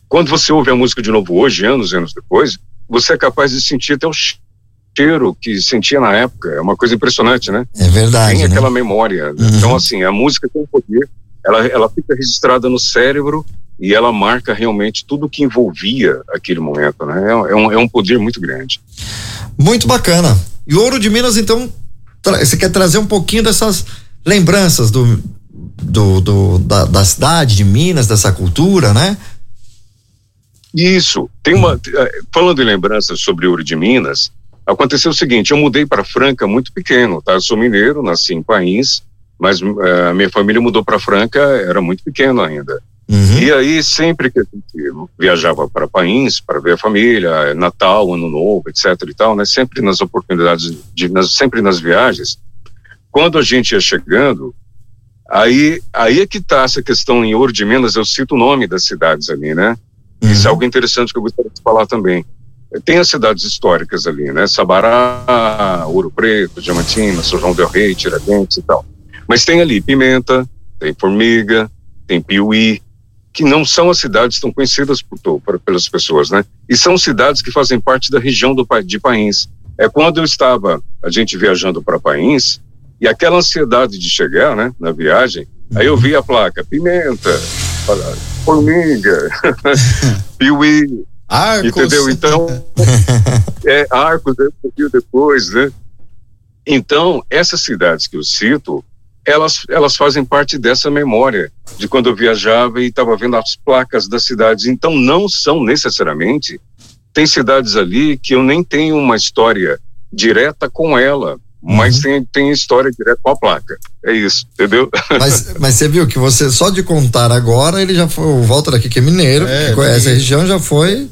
[SPEAKER 5] quando você ouve a música de novo hoje, anos e anos depois, você é capaz de sentir até o cheiro que sentia na época. É uma coisa impressionante, né?
[SPEAKER 1] É verdade,
[SPEAKER 5] tem
[SPEAKER 1] né?
[SPEAKER 5] aquela memória.
[SPEAKER 1] Uhum.
[SPEAKER 5] Então, assim, a música tem um poder, ela, ela fica registrada no cérebro e ela marca realmente tudo que envolvia aquele momento, né? É, é um, é um poder muito grande.
[SPEAKER 1] Muito bacana. E Ouro de Minas, então, você quer trazer um pouquinho dessas lembranças do, do, do- da, da cidade de Minas, dessa cultura, né?
[SPEAKER 5] Isso. Tem uma. eh, Falando em lembranças sobre Ouro de Minas, aconteceu o seguinte: eu mudei para Franca muito pequeno, tá? Eu sou mineiro, nasci em País, mas eh, a minha família mudou para Franca, era muito pequeno ainda.
[SPEAKER 1] Uhum.
[SPEAKER 5] E aí, sempre que a gente viajava para País, para ver a família, Natal, Ano Novo, etc e tal, né? Sempre nas oportunidades, de, nas, sempre nas viagens, quando a gente ia chegando, aí, aí é que tá essa questão em Ouro de Minas, eu cito o nome das cidades ali, né? Isso é algo interessante que eu gostaria de falar também. Tem as cidades históricas ali, né? Sabará, Ouro Preto, Diamantina, São João del Rei, Tiradentes e tal. Mas tem ali Pimenta, tem Formiga, tem Piuí, que não são as cidades tão conhecidas por, por- pelas pessoas, né? E são cidades que fazem parte da região do, de País. É quando eu estava, a gente viajando para País, e aquela ansiedade de chegar, né, na viagem, aí eu vi a placa, Pimenta, Formiga, Piuí,
[SPEAKER 2] Arcos.
[SPEAKER 5] Entendeu? Então, é Arcos, um pouquinho depois, né? Então, essas cidades que eu cito, elas, elas fazem parte dessa memória de quando eu viajava e estava vendo as placas das cidades. Então, não são necessariamente. Tem cidades ali que eu nem tenho uma história direta com ela, mas tem, tem história direta com a placa. É isso, entendeu?
[SPEAKER 1] Mas, mas você viu que você, só de contar agora, ele já foi, o Walter aqui que é mineiro,
[SPEAKER 2] É,
[SPEAKER 1] que conhece a região, já foi,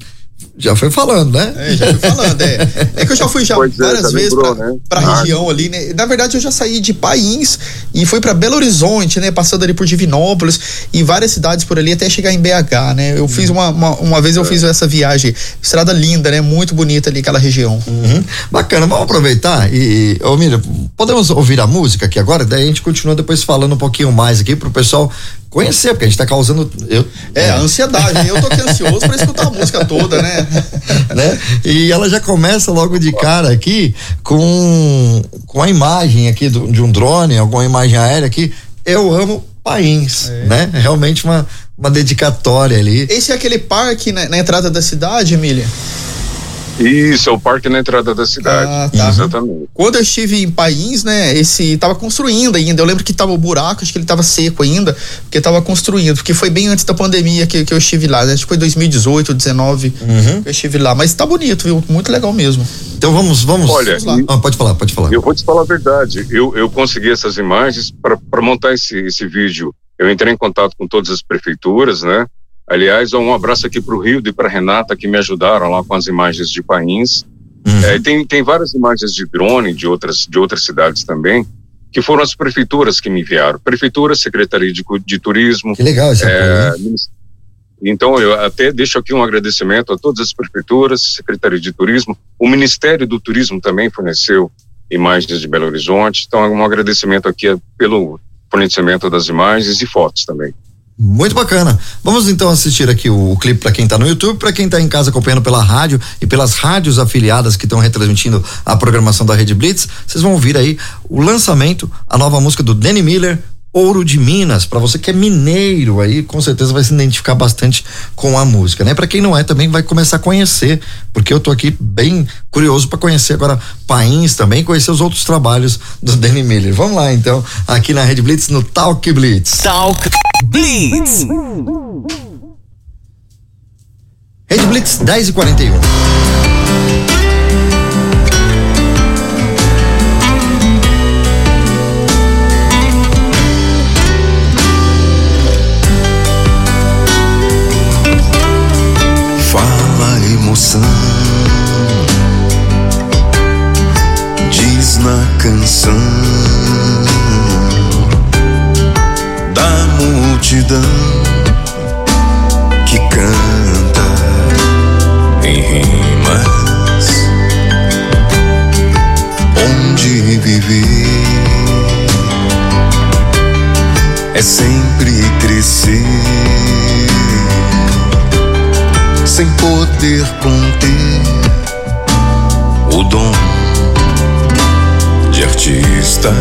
[SPEAKER 1] já foi falando, né?
[SPEAKER 2] É, já fui falando, é. É que eu já fui já
[SPEAKER 5] Pois é,
[SPEAKER 2] várias
[SPEAKER 5] já
[SPEAKER 2] vezes
[SPEAKER 5] lembrou,
[SPEAKER 2] pra,
[SPEAKER 5] né?
[SPEAKER 2] pra
[SPEAKER 5] Ah.
[SPEAKER 2] região ali, né? Na verdade, eu já saí de País e fui pra Belo Horizonte, né? Passando ali por Divinópolis e várias cidades por ali até chegar em BH, né? Eu fiz uma, uma, uma vez eu fiz essa viagem, estrada linda, né? Muito bonita ali aquela região.
[SPEAKER 1] Uhum. Bacana, vamos aproveitar e, e ô Miriam, podemos ouvir a música aqui agora? Daí a gente continua depois falando um pouquinho mais aqui pro pessoal conhecer, porque a gente tá causando. Eu,
[SPEAKER 2] É, a ansiedade. Eu tô aqui ansioso pra escutar a música toda, né?
[SPEAKER 1] né? E ela já começa logo de cara aqui com, com a imagem aqui do- de um drone, alguma imagem aérea aqui. Eu amo Pains, né? Realmente uma, uma dedicatória ali.
[SPEAKER 2] Esse é aquele parque na, na entrada da cidade, Emília?
[SPEAKER 5] Isso, é o parque na entrada da cidade.
[SPEAKER 2] Ah, tá.
[SPEAKER 5] Exatamente.
[SPEAKER 2] Quando eu estive em País, né, esse tava construindo ainda. Eu lembro que tava o buraco, acho que ele tava seco ainda, porque tava construindo, porque foi bem antes da pandemia que, que eu estive lá, né? Acho que foi 2018, 2019
[SPEAKER 1] Uhum.
[SPEAKER 2] que eu estive lá. Mas tá bonito, viu? Muito legal mesmo.
[SPEAKER 1] Então vamos, vamos.
[SPEAKER 5] Olha,
[SPEAKER 1] vamos lá. Ah, pode falar, pode falar.
[SPEAKER 5] Eu vou te falar a verdade. Eu, eu consegui essas imagens para montar esse, esse vídeo. Eu entrei em contato com todas as prefeituras, né? Aliás, um abraço aqui para o Rio e para Renata que me ajudaram lá com as imagens de Pains.
[SPEAKER 1] Uhum.
[SPEAKER 5] É, tem, tem várias imagens de drone de outras, de outras cidades também, que foram as prefeituras que me enviaram. Prefeitura, Secretaria de, de Turismo,
[SPEAKER 1] Que legal esse
[SPEAKER 5] é, minis- então, eu até deixo aqui um agradecimento a todas as prefeituras, Secretaria de Turismo, o Ministério do Turismo também forneceu imagens de Belo Horizonte, então um agradecimento aqui pelo fornecimento das imagens e fotos também.
[SPEAKER 1] Muito bacana. Vamos então assistir aqui o, o clipe para quem tá no YouTube, para quem tá em casa acompanhando pela rádio e pelas rádios afiliadas que estão retransmitindo a programação da Rede Blitz. Vocês vão ouvir aí o lançamento, a nova música do Danny Miller, Ouro de Minas. Para você que é mineiro aí, com certeza vai se identificar bastante com a música, né? Para quem não é, também vai começar a conhecer, porque eu tô aqui bem curioso para conhecer agora Pains também, conhecer os outros trabalhos do Danny Miller. Vamos lá então, aqui na Rede Blitz no Talk Blitz.
[SPEAKER 3] Talk Blitz.
[SPEAKER 1] Rede Blitz 10 e 41.
[SPEAKER 6] Emoção, diz na canção. Da multidão que canta em rimas, onde viver é sempre crescer sem poder conter o dom de artista.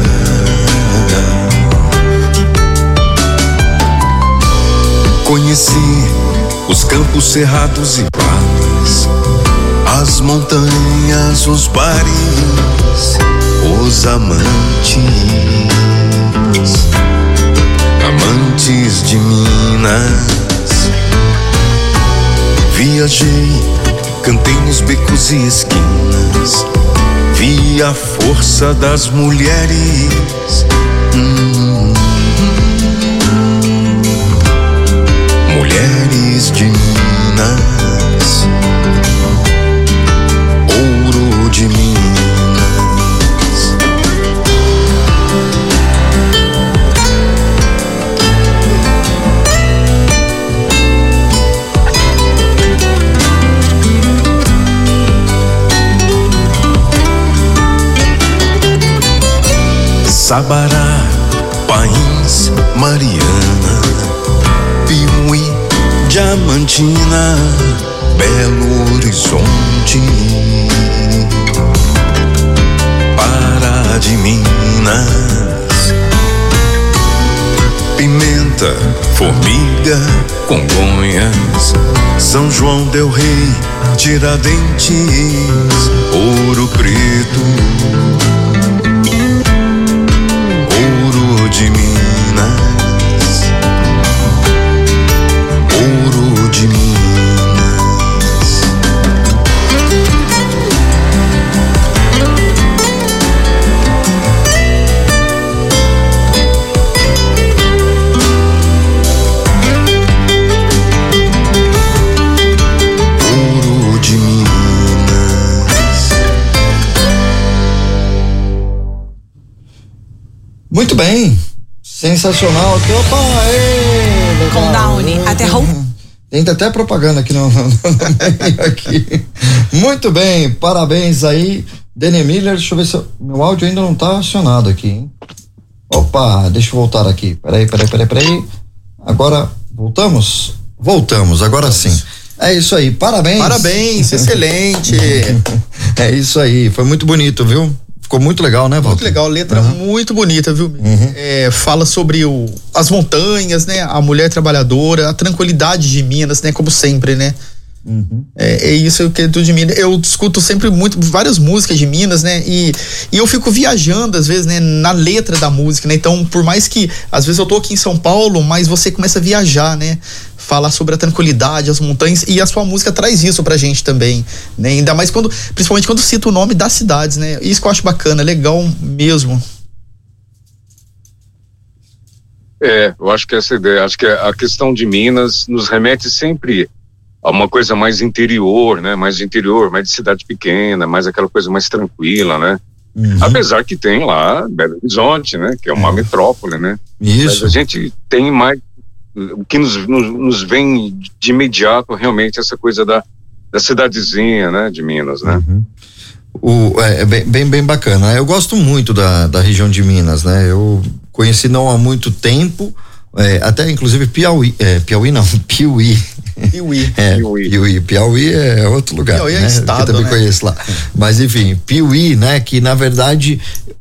[SPEAKER 6] Conheci os campos cerrados e vales, as montanhas, os bares, os amantes, amantes de Minas. Viajei, cantei nos becos e esquinas, vi a força das mulheres. Hum. Mulheres de Minas, ouro de Minas. Sabará, País, Mariana, Piuí, Diamantina, Belo Horizonte, Pará de Minas, Pimenta, Formiga, Congonhas, São João del Rei, Tiradentes, Ouro Preto.
[SPEAKER 1] Bem. Sensacional. aqui. Opa, aê.
[SPEAKER 7] Com Downy, aterrou.
[SPEAKER 1] Tem até propaganda aqui no, no, no meio aqui. Muito bem, parabéns aí. Dene Miller, deixa eu ver se eu- meu áudio ainda não tá acionado aqui, hein? Opa, deixa eu voltar aqui. Peraí, peraí, peraí, peraí. Agora, voltamos? Voltamos, agora sim. É isso aí, parabéns.
[SPEAKER 2] Parabéns, excelente.
[SPEAKER 1] É isso aí, foi muito bonito, viu? Ficou muito legal, né, Walter?
[SPEAKER 2] Muito legal, letra muito bonita, viu? É, fala sobre o, as montanhas, né? A mulher trabalhadora, a tranquilidade de Minas, né? Como sempre, né? É, é isso que tudo de Minas. Eu escuto sempre muito várias músicas de Minas, né? E, e eu fico viajando às vezes, né? Na letra da música, né? Então, por mais que às vezes eu tô aqui em São Paulo, mas você começa a viajar, né? Falar sobre a tranquilidade, as montanhas e a sua música traz isso pra gente também, né? Ainda mais quando, principalmente quando cita o nome das cidades, né? Isso que eu acho bacana, legal mesmo.
[SPEAKER 5] É, eu acho que essa ideia, acho que a questão de Minas nos remete sempre a uma coisa mais interior, né? Mais interior, mais de cidade pequena, mais aquela coisa mais tranquila, né?
[SPEAKER 1] Uhum.
[SPEAKER 5] Apesar que tem lá Belo Horizonte, né? Que é uma metrópole, né? Mas
[SPEAKER 1] Isso.
[SPEAKER 5] a gente tem mais o que nos, nos, nos vem de imediato realmente essa coisa da, da cidadezinha, né? De Minas, né?
[SPEAKER 1] O, é, é bem, bem bacana. Eu gosto muito da, da região de Minas, né? Eu conheci não há muito tempo, é, até inclusive Piauí, é, Piauí não, Piuí.
[SPEAKER 2] Piuí.
[SPEAKER 1] É,
[SPEAKER 5] Piuí.
[SPEAKER 1] Piuí. Piauí é outro lugar.
[SPEAKER 2] Piauí é
[SPEAKER 1] né?
[SPEAKER 2] estado,
[SPEAKER 1] que eu também
[SPEAKER 2] né?
[SPEAKER 1] conheço lá. Mas enfim, Piuí, né? Que na verdade,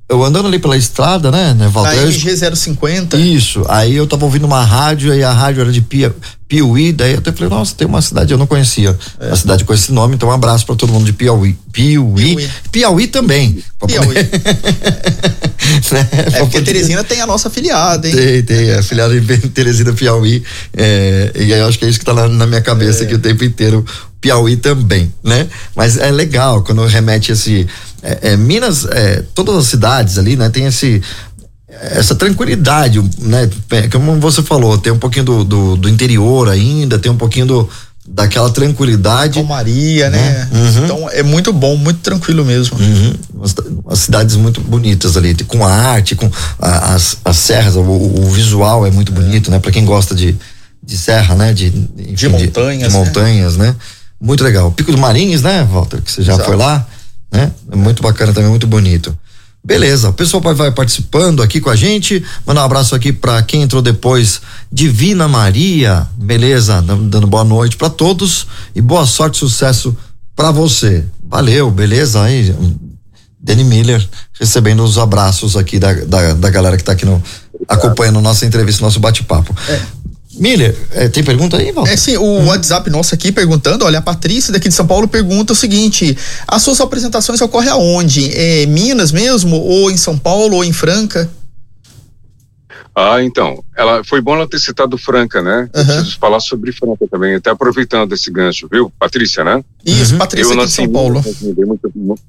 [SPEAKER 1] eu andando ali pela estrada, né, né
[SPEAKER 2] A
[SPEAKER 1] Walter? eu
[SPEAKER 2] RG050.
[SPEAKER 1] Isso, aí eu tava ouvindo uma rádio e a rádio era de Pia, Piuí, daí eu até falei, nossa, tem uma cidade, eu não conhecia
[SPEAKER 2] É.
[SPEAKER 1] a cidade com esse nome, então um abraço para todo mundo de Piauí. Piuí,
[SPEAKER 2] Piuí.
[SPEAKER 1] Piauí, também.
[SPEAKER 2] Piauí.
[SPEAKER 1] poder- né,
[SPEAKER 2] É
[SPEAKER 1] pra
[SPEAKER 2] porque
[SPEAKER 1] poder-
[SPEAKER 2] Teresina tem a nossa afiliada, hein?
[SPEAKER 1] Tem, tem, é filiada em Teresina Piauí, é, e eu acho que é isso que tá na, na minha cabeça aqui o tempo inteiro, Piauí também, né? Mas é legal quando remete esse, é, é, Minas, é, todas as cidades ali, né, tem esse, essa tranquilidade, né? É, Como você falou, tem um pouquinho do, do, do interior ainda, tem um pouquinho do, daquela tranquilidade.
[SPEAKER 2] Calmaria, né?
[SPEAKER 1] Uhum.
[SPEAKER 2] Então é muito bom, muito tranquilo mesmo.
[SPEAKER 1] Uhum. Umas, umas cidades muito bonitas ali, com a arte, com a- as, as serras, o, o visual é muito bonito, né? Para quem gosta de, de serra, né? De, enfim,
[SPEAKER 2] De montanhas,
[SPEAKER 1] de
[SPEAKER 2] né?
[SPEAKER 1] montanhas, né? Muito legal. Pico do Marins, né, Walter? Que você já
[SPEAKER 2] Exato.
[SPEAKER 1] foi lá, né? É muito bacana também, muito bonito. Beleza, o pessoal vai- participando aqui com a gente. Mandar um abraço aqui para quem entrou depois. Divina Maria, beleza? Dando boa noite para todos e boa sorte, sucesso para você. Valeu, beleza? Aí, Danny Miller recebendo os abraços aqui da, da, da galera que tá aqui no, acompanhando nossa entrevista, nosso bate-papo. Miller, é, tem pergunta aí, Walter?
[SPEAKER 2] É sim, o
[SPEAKER 1] Uhum.
[SPEAKER 2] WhatsApp nosso aqui perguntando, olha, a Patrícia daqui de São Paulo pergunta o seguinte: as suas apresentações ocorrem aonde? É Minas mesmo? Ou em São Paulo, ou em Franca?
[SPEAKER 5] Ah, então, ela foi bom ela ter citado Franca, né? Eu
[SPEAKER 2] Aham.
[SPEAKER 5] preciso falar sobre Franca também, até aproveitando esse gancho, viu? Patrícia, né?
[SPEAKER 2] Isso,
[SPEAKER 1] Uhum.
[SPEAKER 2] Patrícia
[SPEAKER 5] eu
[SPEAKER 2] aqui de São Paulo.
[SPEAKER 5] Minas, muito- mu-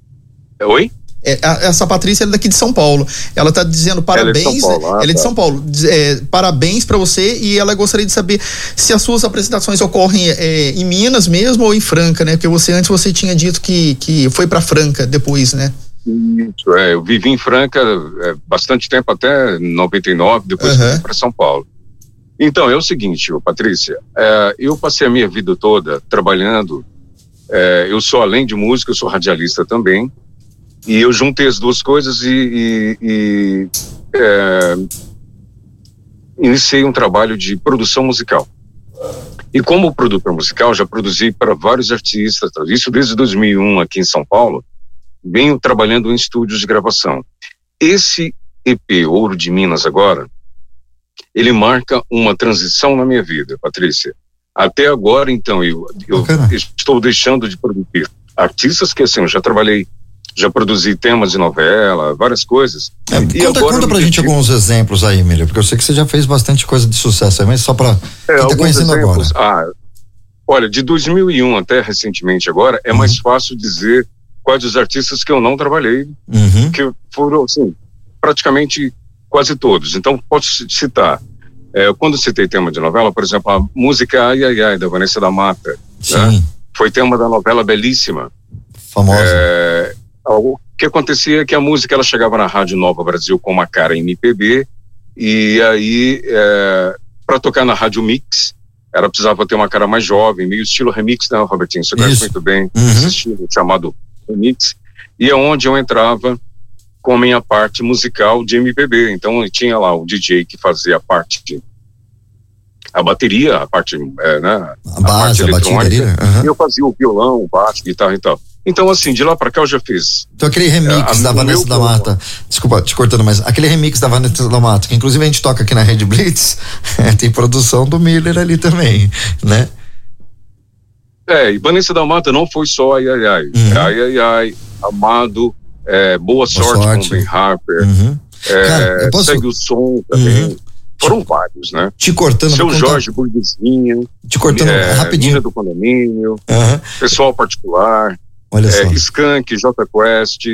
[SPEAKER 5] Oi?
[SPEAKER 2] É, a- essa Patrícia é daqui de São Paulo. Ela tá dizendo
[SPEAKER 5] Ela é de
[SPEAKER 2] parabéns.
[SPEAKER 5] São Paulo, ah,
[SPEAKER 2] ela é de
[SPEAKER 5] tá.
[SPEAKER 2] São Paulo. É, parabéns pra você e ela gostaria de saber se as suas apresentações ocorrem é, em Minas mesmo ou em Franca, né? Porque você antes você tinha dito que, que foi pra Franca depois, né?
[SPEAKER 5] Isso, é, eu vivi em Franca é, bastante tempo, até 99, depois
[SPEAKER 2] Aham.
[SPEAKER 5] fui para São Paulo. Então, é o seguinte, Patrícia, é, eu passei a minha vida toda trabalhando, eu sou além de música, eu sou radialista também, e eu juntei as duas coisas e, e- e, é, iniciei um trabalho de produção musical. E como produtor musical, já produzi para vários artistas, isso desde 2001 aqui em São Paulo, venho trabalhando em estúdios de gravação. Esse EP Ouro de Minas agora, ele marca uma transição na minha vida, Patrícia. Até agora, então, eu, eu estou deixando de produzir artistas que, assim, eu já trabalhei, já produzi temas de novela, várias coisas.
[SPEAKER 1] É,
[SPEAKER 5] E
[SPEAKER 1] conta
[SPEAKER 5] agora
[SPEAKER 1] conta pra gente
[SPEAKER 5] dedico-
[SPEAKER 1] alguns exemplos aí, Miller, porque eu sei que você já fez bastante coisa de sucesso aí, mas só pra
[SPEAKER 5] É,
[SPEAKER 1] quem tá conhecendo agora.
[SPEAKER 5] exemplos. Ah, olha, de 2001 até recentemente agora, é
[SPEAKER 1] Uhum.
[SPEAKER 5] mais fácil dizer quais os artistas que eu não trabalhei,
[SPEAKER 1] Uhum.
[SPEAKER 5] que foram, assim, praticamente quase todos. Então, posso citar. É, quando citei tema de novela, por exemplo, a música Ai Ai Ai, da Vanessa da Mata,
[SPEAKER 1] Sim,
[SPEAKER 5] foi tema da novela Belíssima.
[SPEAKER 1] famosa.
[SPEAKER 5] É, o que acontecia é que a música ela chegava na Rádio Nova Brasil com uma cara MPB, e aí, para tocar na Rádio Mix, ela precisava ter uma cara mais jovem, meio estilo remix, né, Robertinho? Você conhece muito bem
[SPEAKER 1] Uhum.
[SPEAKER 5] esse estilo chamado remix. E é onde eu entrava com a minha parte musical de MPB. Então eu tinha lá o DJ que fazia a parte de a bateria, a parte, é, né,
[SPEAKER 1] a base, a, batida ali, né? Aham.
[SPEAKER 5] e eu fazia o violão, o baixo, guitarra e tal. Então, assim, de lá pra cá eu já fiz.
[SPEAKER 1] Então aquele remix
[SPEAKER 5] É,
[SPEAKER 1] da Vanessa da. Mata, desculpa te cortando, mas aquele remix da Vanessa da Mata, que inclusive a gente toca aqui na Rede Blitz, tem produção do Miller ali também, né?
[SPEAKER 5] É, e Vanessa da Mata não foi só ai, ai, ai.
[SPEAKER 1] Uhum.
[SPEAKER 5] Ai, ai, ai, Amado, é, Boa, sorte,
[SPEAKER 1] Sorte.
[SPEAKER 5] com Ben Harper,
[SPEAKER 1] Uhum.
[SPEAKER 5] é,
[SPEAKER 1] Cara, posso-
[SPEAKER 5] Segue o Som também.
[SPEAKER 1] Uhum.
[SPEAKER 5] Foram vários, né?
[SPEAKER 1] Te cortando,
[SPEAKER 5] Seu
[SPEAKER 1] contar-
[SPEAKER 5] Jorge Burguesinha,
[SPEAKER 1] te cortando
[SPEAKER 5] é,
[SPEAKER 1] rapidinho.
[SPEAKER 5] do Condomínio,
[SPEAKER 1] Aham.
[SPEAKER 5] Pessoal Particular,
[SPEAKER 1] Olha só.
[SPEAKER 5] é, Skank, J Quest.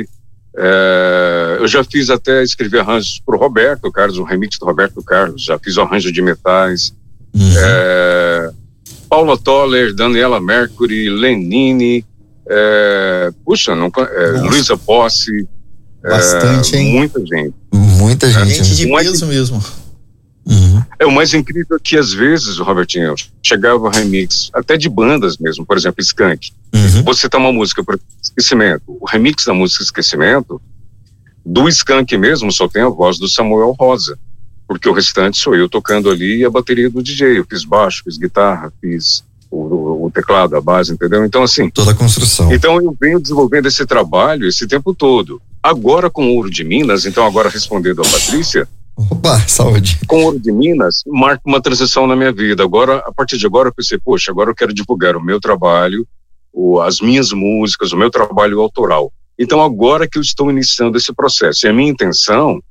[SPEAKER 5] é, eu já fiz até escrever arranjos pro Roberto Carlos, um remix do Roberto Carlos. Já fiz o arranjo de metais.
[SPEAKER 1] Uhum.
[SPEAKER 5] É, Paula Toller, Daniela Mercury, Lenine, é, puxa, não, é. Luísa Posse, é,
[SPEAKER 2] Bastante, hein?
[SPEAKER 5] muita gente.
[SPEAKER 1] Muita gente.
[SPEAKER 2] Gente
[SPEAKER 1] né?
[SPEAKER 2] de
[SPEAKER 5] é
[SPEAKER 2] peso mesmo.
[SPEAKER 1] Uhum.
[SPEAKER 5] É o mais incrível que às vezes, Robertinho, chegava remix, até de bandas mesmo, por exemplo, Skank.
[SPEAKER 1] Uhum.
[SPEAKER 5] Vou citar uma música, por Esquecimento. O remix da música Esquecimento, do Skank mesmo, só tem a voz do Samuel Rosa. Porque o restante sou eu tocando ali e a bateria do DJ. Eu fiz baixo, fiz guitarra, fiz o, o- o teclado, a base, entendeu? Então, assim,
[SPEAKER 1] Toda a construção.
[SPEAKER 5] então eu venho desenvolvendo esse trabalho esse tempo todo. Agora com o Ouro de Minas, então agora respondendo a Patrícia,
[SPEAKER 1] Opa, saúde.
[SPEAKER 5] com o Ouro de Minas, marca uma transição na minha vida. Agora, a partir de agora, eu pensei, poxa, agora eu quero divulgar o meu trabalho, o, as minhas músicas, o meu trabalho autoral. Então, agora que eu estou iniciando esse processo. E a minha intenção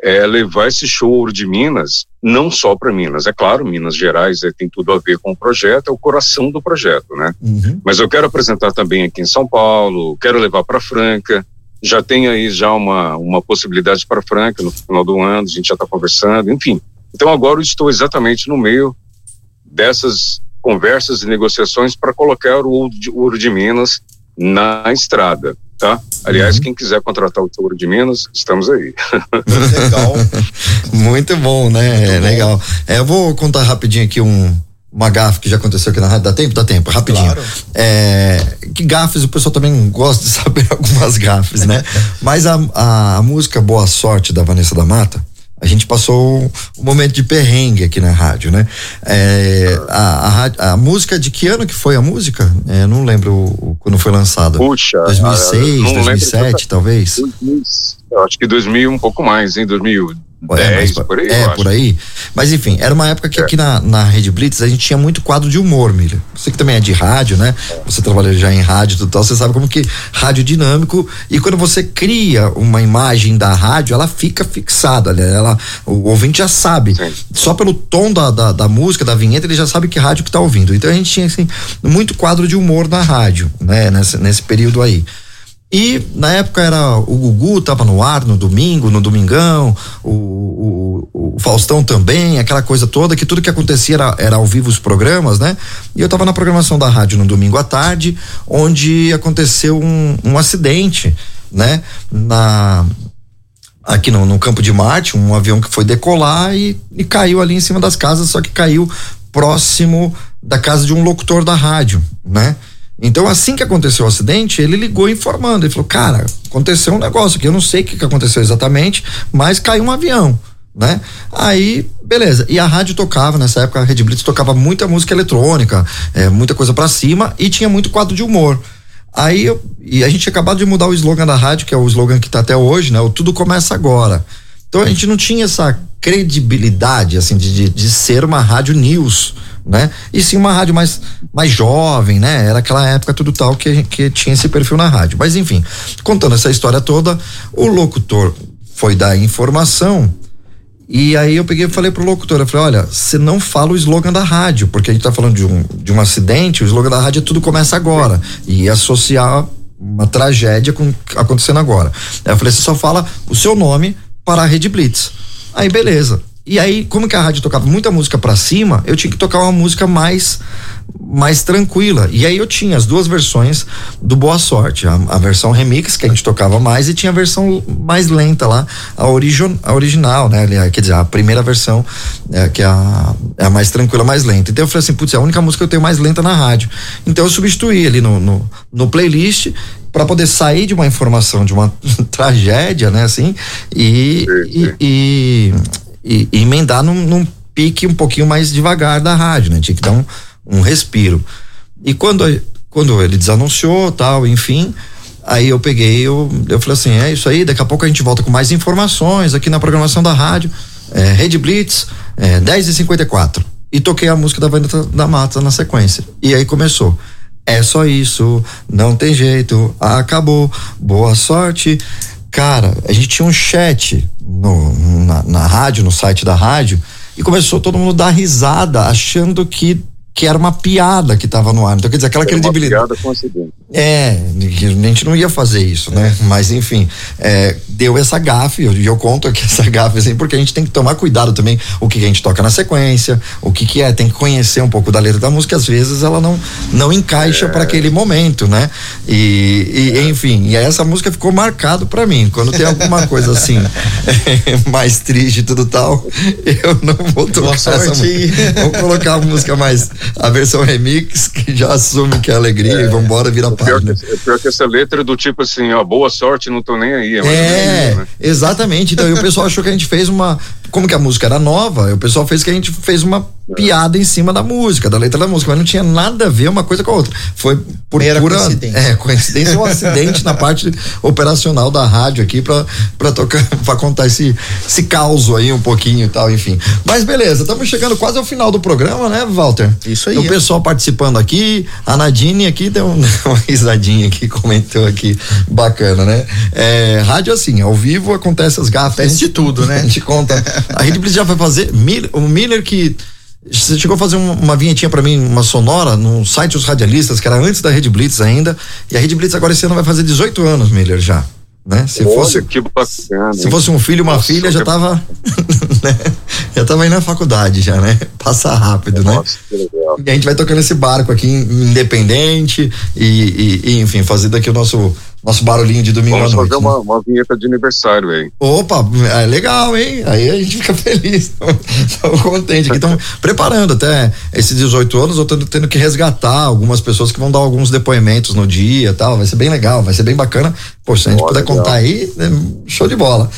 [SPEAKER 5] é levar esse show Ouro de Minas, não só para Minas. É claro, Minas Gerais é, tem tudo a ver com o projeto, é o coração do projeto, né?
[SPEAKER 1] Uhum.
[SPEAKER 5] Mas eu quero apresentar também aqui em São Paulo, quero levar para Franca. Já tem aí já uma, uma possibilidade para Franca no final do ano, a gente já está conversando, enfim. Então agora eu estou exatamente no meio dessas conversas e negociações para colocar o ouro de, Ouro de Minas na estrada, tá? Aliás,
[SPEAKER 1] Uhum.
[SPEAKER 5] quem quiser contratar o Ouro de Minas, estamos aí.
[SPEAKER 2] Legal.
[SPEAKER 1] Muito bom, né? É legal. É, eu vou contar rapidinho aqui um, uma gafe que já aconteceu aqui na rádio. Dá tempo? Dá tempo, rapidinho.
[SPEAKER 2] Claro.
[SPEAKER 1] É, que gafes, o pessoal também gosta de saber algumas gafes, né? Mas a, a, a música Boa Sorte da Vanessa da Mata, a gente passou um, um momento de perrengue aqui na rádio, né? É, a, a, a música, de que ano que foi a música? É, não lembro o- quando foi lançada.
[SPEAKER 5] Puxa.
[SPEAKER 1] 2006,
[SPEAKER 5] ah, não lembro
[SPEAKER 1] 2007, talvez?
[SPEAKER 5] 2000, eu acho que 2000 um pouco mais, hein? 2000, 10,
[SPEAKER 1] mais pra-
[SPEAKER 5] por aí,
[SPEAKER 1] É, por aí. Mas enfim, era uma época que
[SPEAKER 5] É.
[SPEAKER 1] aqui na, na Rede Blitz a gente tinha muito quadro de humor, Milha. Você que também é de rádio, né? Você trabalha já em rádio e tudo tal, você sabe como que rádio dinâmico e quando você cria uma imagem da rádio, ela fica fixada, né? Ela, o ouvinte já sabe.
[SPEAKER 5] Sim.
[SPEAKER 1] Só pelo tom da, da, da música, da vinheta, ele já sabe que rádio que tá ouvindo. Então a gente tinha, assim, muito quadro de humor na rádio, né? Nesse, nesse período aí. E na época era o Gugu tava no ar no domingo, no domingão, o, o, o Faustão também, aquela coisa toda, que tudo que acontecia era, era ao vivo os programas, né? E eu tava na programação da rádio no domingo à tarde, onde aconteceu um, um acidente, né? Na, aqui no, no campo de Marte, um avião que foi decolar e, e caiu ali em cima das casas, só que caiu próximo da casa de um locutor da rádio, né? Então, assim que aconteceu o acidente, ele ligou informando. Ele falou: Cara, aconteceu um negócio aqui, eu não sei o que, que aconteceu exatamente, mas caiu um avião, né? Aí, beleza. E a rádio tocava, nessa época, a Rede Blitz tocava muita música eletrônica, é, muita coisa pra cima e tinha muito quadro de humor. Aí eu, e a gente tinha acabado de mudar o slogan da rádio, que é o slogan que tá até hoje, né? O tudo começa agora. Então a gente não tinha essa credibilidade, assim, de, de, de ser uma rádio news, né? E sim uma rádio mais, mais jovem, né? Era aquela época tudo tal que, que tinha esse perfil na rádio. Mas enfim, contando essa história toda, o locutor foi dar informação e aí eu peguei e falei pro locutor, eu falei, olha, você não fala o slogan da rádio, porque a gente tá falando de um, de um acidente, o slogan da rádio é tudo começa agora. E associar uma tragédia com acontecendo agora. Aí eu falei, você só fala o seu nome para a Rede Blitz. Aí beleza. E aí, como que a rádio tocava muita música pra cima, eu tinha que tocar uma música mais mais tranquila. E aí eu tinha as duas versões do Boa Sorte, a, a versão remix que a gente tocava mais e tinha a versão mais lenta lá, a, origi a original, né? Quer dizer, a primeira versão é, que é a, é a mais tranquila, mais lenta. Então eu falei assim, putz, é a única música que eu tenho mais lenta na rádio. Então eu substituí ali no, no, no playlist para poder sair de uma informação de uma tragédia, né, assim, e, e, e, e- e emendar num, num pique um pouquinho mais devagar da rádio, né? Tinha que dar um, um respiro. E quando, quando ele desanunciou, tal, enfim, aí eu peguei, eu, eu falei assim, é isso aí, daqui a pouco a gente volta com mais informações aqui na programação da rádio, é, Rede Blitz, é, 10 e 54 E toquei a música da Vanessa da Mata na sequência. E aí começou. É só isso, não tem jeito, acabou, boa sorte. Cara, a gente tinha um chat no, na, na rádio, no site da rádio, e começou todo mundo a dar risada, achando que, que era uma piada que tava no ar. Então, quer dizer, aquela
[SPEAKER 5] Era uma
[SPEAKER 1] credibilidade.
[SPEAKER 5] piada com acidente.
[SPEAKER 1] É, a gente não ia fazer isso, né? Mas enfim, é, deu essa gafe, e eu, eu conto aqui essa gafe assim, porque a gente tem que tomar cuidado também o que, que a gente toca na sequência, o que que é, tem que conhecer um pouco da letra da música, às vezes ela não não encaixa para aquele momento, né? E, e, enfim, e aí essa música ficou marcado para mim, quando tem alguma coisa assim mais triste e tudo tal, eu não vou tocar essa
[SPEAKER 2] sorte.
[SPEAKER 1] música. Vou colocar a música mais a versão remix que já assume que é alegria e vambora virar
[SPEAKER 5] Pior
[SPEAKER 1] página.
[SPEAKER 5] que, é pior que essa letra é do tipo assim, ó, boa sorte, não tô nem aí. É,
[SPEAKER 1] É,
[SPEAKER 5] né?
[SPEAKER 1] exatamente. Então, e o pessoal achou que a gente fez uma. Como que a música era nova, o pessoal fez que a gente fez uma piada em cima da música, da letra da música, mas não tinha nada a ver uma coisa com a outra. Foi por
[SPEAKER 2] Mera
[SPEAKER 1] pura.
[SPEAKER 2] coincidência.
[SPEAKER 1] É, coincidência ou acidente na parte operacional da rádio aqui pra, pra tocar, pra contar esse, esse caos aí um pouquinho e tal, enfim. Mas beleza, estamos chegando quase ao final do programa, né, Walter?
[SPEAKER 2] Isso aí,
[SPEAKER 1] O
[SPEAKER 2] é.
[SPEAKER 1] pessoal participando aqui, a Nadine aqui deu um- uma risadinha aqui, comentou aqui, bacana, né? É, rádio assim, ao vivo acontece as gafas.
[SPEAKER 2] Acontece de tudo, né?
[SPEAKER 1] A gente conta. A Rede Blitz já vai fazer, Miller- o Miller que você chegou a fazer uma, uma vinhetinha pra mim, uma sonora, no site dos radialistas, que era antes da Rede Blitz ainda, e a Rede Blitz agora esse ano vai fazer 18 anos, Miller, já, né? Se
[SPEAKER 5] Olha,
[SPEAKER 1] fosse...
[SPEAKER 5] que bacana.
[SPEAKER 1] Se
[SPEAKER 5] hein?
[SPEAKER 1] fosse um filho e uma
[SPEAKER 5] Nossa,
[SPEAKER 1] filha, já tava. né? Já tava indo na faculdade, já, né? Passa rápido, né?
[SPEAKER 5] Nossa, que legal.
[SPEAKER 1] E a gente vai tocando esse barco aqui independente e, e- e, enfim, fazendo aqui o nosso, nosso barulhinho de domingo
[SPEAKER 5] Vamos
[SPEAKER 1] à noite.
[SPEAKER 5] fazer
[SPEAKER 1] né?
[SPEAKER 5] uma, uma vinheta de aniversário aí.
[SPEAKER 1] Opa, é legal, hein? Aí a gente fica feliz. Estamos contentes aqui. Estamos preparando até esses 18 anos, eu tô tendo que resgatar algumas pessoas que vão dar alguns depoimentos no dia e tal. Vai ser bem legal, vai ser bem bacana. Pô, se a gente
[SPEAKER 5] Ó,
[SPEAKER 1] puder
[SPEAKER 5] legal.
[SPEAKER 1] contar aí, né, show de bola.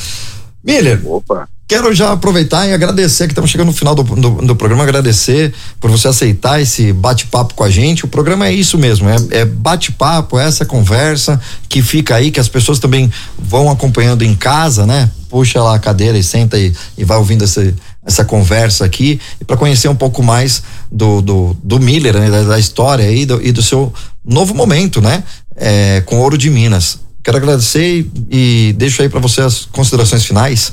[SPEAKER 1] Miller,
[SPEAKER 5] Opa.
[SPEAKER 1] Quero já aproveitar e agradecer que estamos chegando no final do, do, do programa, agradecer por você aceitar esse bate-papo com a gente. O programa é isso mesmo, é, é bate-papo, é essa conversa que fica aí, que as pessoas também vão acompanhando em casa, né? Puxa lá a cadeira e senta e, e vai ouvindo essa, essa conversa aqui para conhecer um pouco mais do, do, do Miller, né? da, da história aí do, e do seu novo momento, né? É, com Ouro de Minas. Quero agradecer e, e deixo aí para você as considerações finais.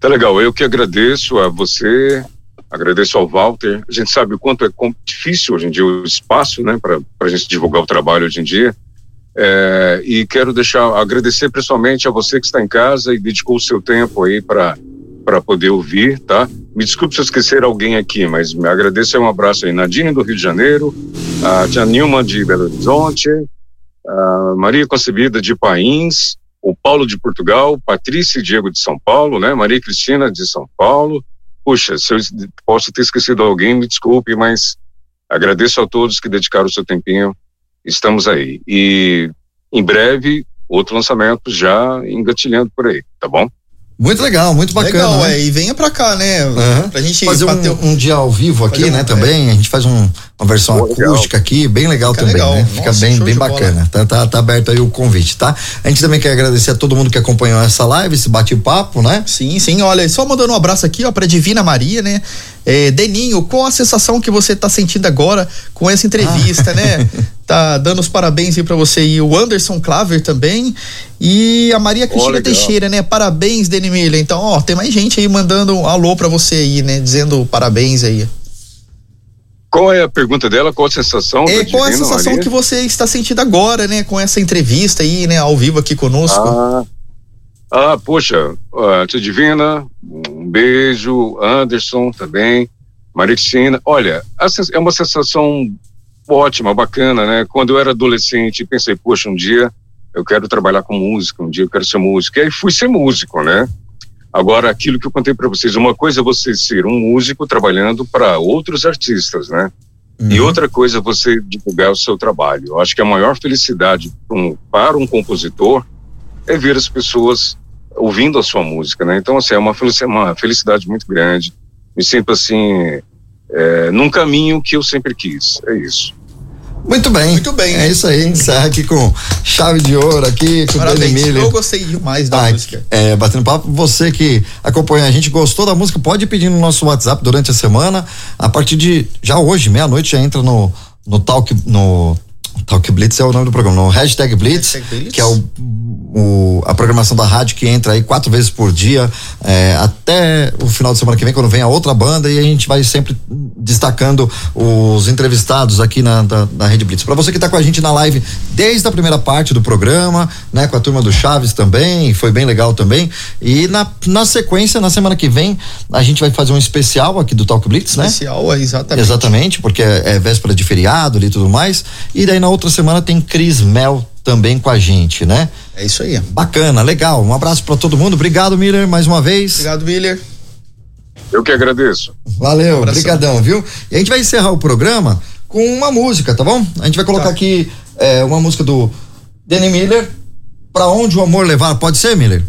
[SPEAKER 5] Tá legal, eu que agradeço a você, agradeço ao Walter. A gente sabe o quanto é difícil hoje em dia o espaço, né, para a gente divulgar o trabalho hoje em dia. É, e quero deixar, agradecer pessoalmente a você que está em casa e dedicou o seu tempo aí para para poder ouvir, tá? Me desculpe se eu esquecer alguém aqui, mas me agradeço e um abraço aí. Nadine do Rio de Janeiro, a Tia Nilma de Belo Horizonte, a Maria Concebida de Pains, o Paulo de Portugal, Patrícia e Diego de São Paulo, né? Maria Cristina de São Paulo. Puxa, se eu posso ter esquecido alguém, me desculpe, mas agradeço a todos que dedicaram o seu tempinho. Estamos aí. E em breve, outro lançamento já engatilhando por aí, tá bom?
[SPEAKER 1] Muito legal, muito bacana.
[SPEAKER 2] Legal,
[SPEAKER 1] né?
[SPEAKER 2] é, e venha pra cá, né?
[SPEAKER 1] Uhum.
[SPEAKER 2] Pra gente
[SPEAKER 1] fazer
[SPEAKER 2] bater
[SPEAKER 1] um, um dia ao vivo aqui,
[SPEAKER 2] Fazer
[SPEAKER 1] né?
[SPEAKER 2] um-
[SPEAKER 1] também. A gente faz um- uma versão
[SPEAKER 5] Pô, legal.
[SPEAKER 1] acústica aqui, bem legal
[SPEAKER 2] Fica
[SPEAKER 1] também,
[SPEAKER 2] legal.
[SPEAKER 1] né? Fica
[SPEAKER 2] Nossa,
[SPEAKER 1] bem, bem bacana. Tá, tá, tá aberto aí o convite, tá? A gente também quer agradecer a todo mundo que acompanhou essa live, esse bate-papo, né?
[SPEAKER 2] Sim, sim, olha, só mandando um abraço aqui, ó, pra Divina Maria, né? É, Deninho, qual a sensação que você tá sentindo agora com essa entrevista, né? Tá dando os parabéns aí pra você e o Anderson Claver também e a Maria Cristina
[SPEAKER 5] legal.
[SPEAKER 2] Teixeira, né? Parabéns, Deni Miller. Então, ó, tem mais gente aí mandando um alô pra você aí, né? Dizendo parabéns aí.
[SPEAKER 5] Qual é a pergunta dela? Qual a sensação?
[SPEAKER 2] É, qual a sensação
[SPEAKER 5] Maria?
[SPEAKER 2] que você está sentindo agora, né? Com essa entrevista aí, né? Ao vivo aqui conosco.
[SPEAKER 5] Ah, ah poxa, ah, tia Divina, um beijo, Anderson também, Maria Cristina. Olha, é uma sensação ótima, bacana, né? Quando eu era adolescente, pensei, poxa, um dia eu quero trabalhar com música, um dia eu quero ser músico. E aí fui ser músico, né? Agora, aquilo que eu contei para vocês, uma coisa é você ser um músico trabalhando para outros artistas, né? E outra coisa é você divulgar o seu trabalho. Eu acho que a maior felicidade para um, para um compositor é ver as pessoas ouvindo a sua música, né? Então, assim, é uma felicidade, uma felicidade muito grande. Me sinto assim, é, num caminho que eu sempre quis. É isso.
[SPEAKER 1] Muito bem.
[SPEAKER 2] Muito bem.
[SPEAKER 1] É isso aí. Encerra aqui com chave de ouro aqui, com o Dani. Miller.
[SPEAKER 2] Eu gostei demais da
[SPEAKER 1] Ah,
[SPEAKER 2] música.
[SPEAKER 1] é, batendo papo, você que acompanha a gente, gostou da música, pode pedir no nosso WhatsApp durante a semana. A partir de já hoje, meia-noite, já entra no, no Talk, no Talk Blitz é o nome do programa, no hashtag Blitz,
[SPEAKER 2] Hashtag Blitz.
[SPEAKER 1] que é o, o- a programação da rádio que entra aí quatro vezes por dia, é, até o final de semana que vem, quando vem a outra banda, e a gente vai sempre destacando os entrevistados aqui na, da, Rede Blitz. Para você que está com a gente na live desde a primeira parte do programa, né, com a turma do Chaves também, foi bem legal também. E na, na sequência, na semana que vem, a gente vai fazer um especial aqui do Talk Blitz, né?
[SPEAKER 2] Especial, é, exatamente.
[SPEAKER 1] Exatamente, porque é, é véspera de feriado e tudo mais. E daí na outra semana tem Cris Mel também com a gente, né?
[SPEAKER 2] É isso aí.
[SPEAKER 1] Bacana, legal. Um abraço para todo mundo. Obrigado, Miller, mais uma vez.
[SPEAKER 2] Obrigado, Miller.
[SPEAKER 5] Eu que agradeço.
[SPEAKER 1] Valeu,
[SPEAKER 2] Um
[SPEAKER 1] brigadão, viu? E a gente vai encerrar o programa com uma música, tá bom? A gente vai colocar
[SPEAKER 2] Tá.
[SPEAKER 1] aqui é, uma música do Danny Miller. Pra onde o amor levar? Pode ser, Miller?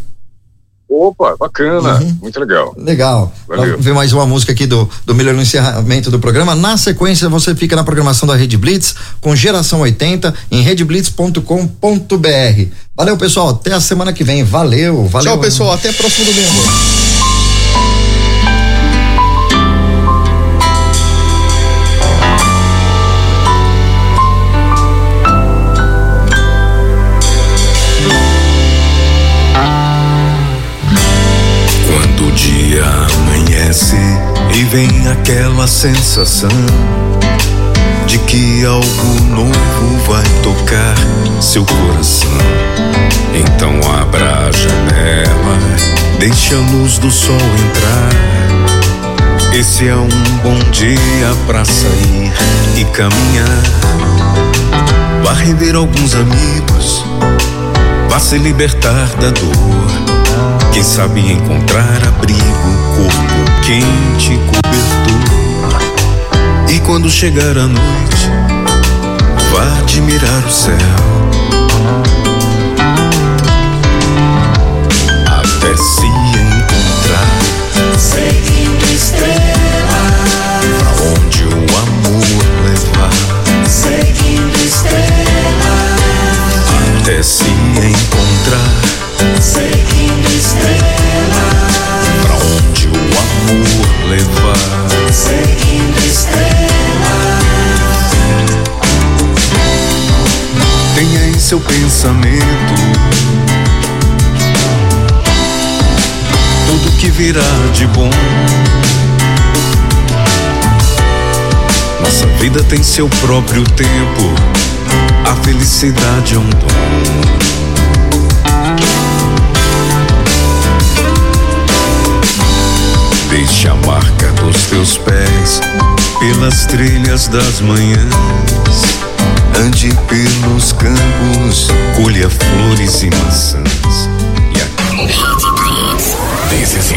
[SPEAKER 5] Opa, bacana.
[SPEAKER 1] Uhum.
[SPEAKER 5] Muito legal.
[SPEAKER 1] Legal.
[SPEAKER 5] Valeu.
[SPEAKER 1] Vamos ver mais uma música aqui do, do Miller no encerramento do programa. Na sequência, você fica na programação da Rede Blitz com Geração 80 em redblitz.com.br. Valeu, pessoal. Até a semana que vem. Valeu, valeu.
[SPEAKER 2] Tchau, pessoal. Até próximo domingo.
[SPEAKER 6] E vem aquela sensação de que algo novo vai tocar seu coração. Então abra a janela, deixe a luz do sol entrar. Esse é um bom dia pra sair e caminhar. Vá rever alguns amigos, vá se libertar da dor. Quem sabe encontrar abrigo, corpo quente, cobertor. E quando chegar a noite, vá admirar o céu. Até se encontrar, seguindo estrelas, pra onde o amor levar, seguindo estrelas, até se encontrar,
[SPEAKER 8] seguindo estrelas,
[SPEAKER 6] Pra onde o amor levar.
[SPEAKER 8] seguindo estrelas,
[SPEAKER 6] Tenha em seu pensamento tudo que virá de bom. Nossa vida tem seu próprio tempo, a felicidade é um dom. Deixe a marca dos teus pés pelas trilhas das manhãs. Ande pelos campos, colha flores e maçãs. E a
[SPEAKER 3] This is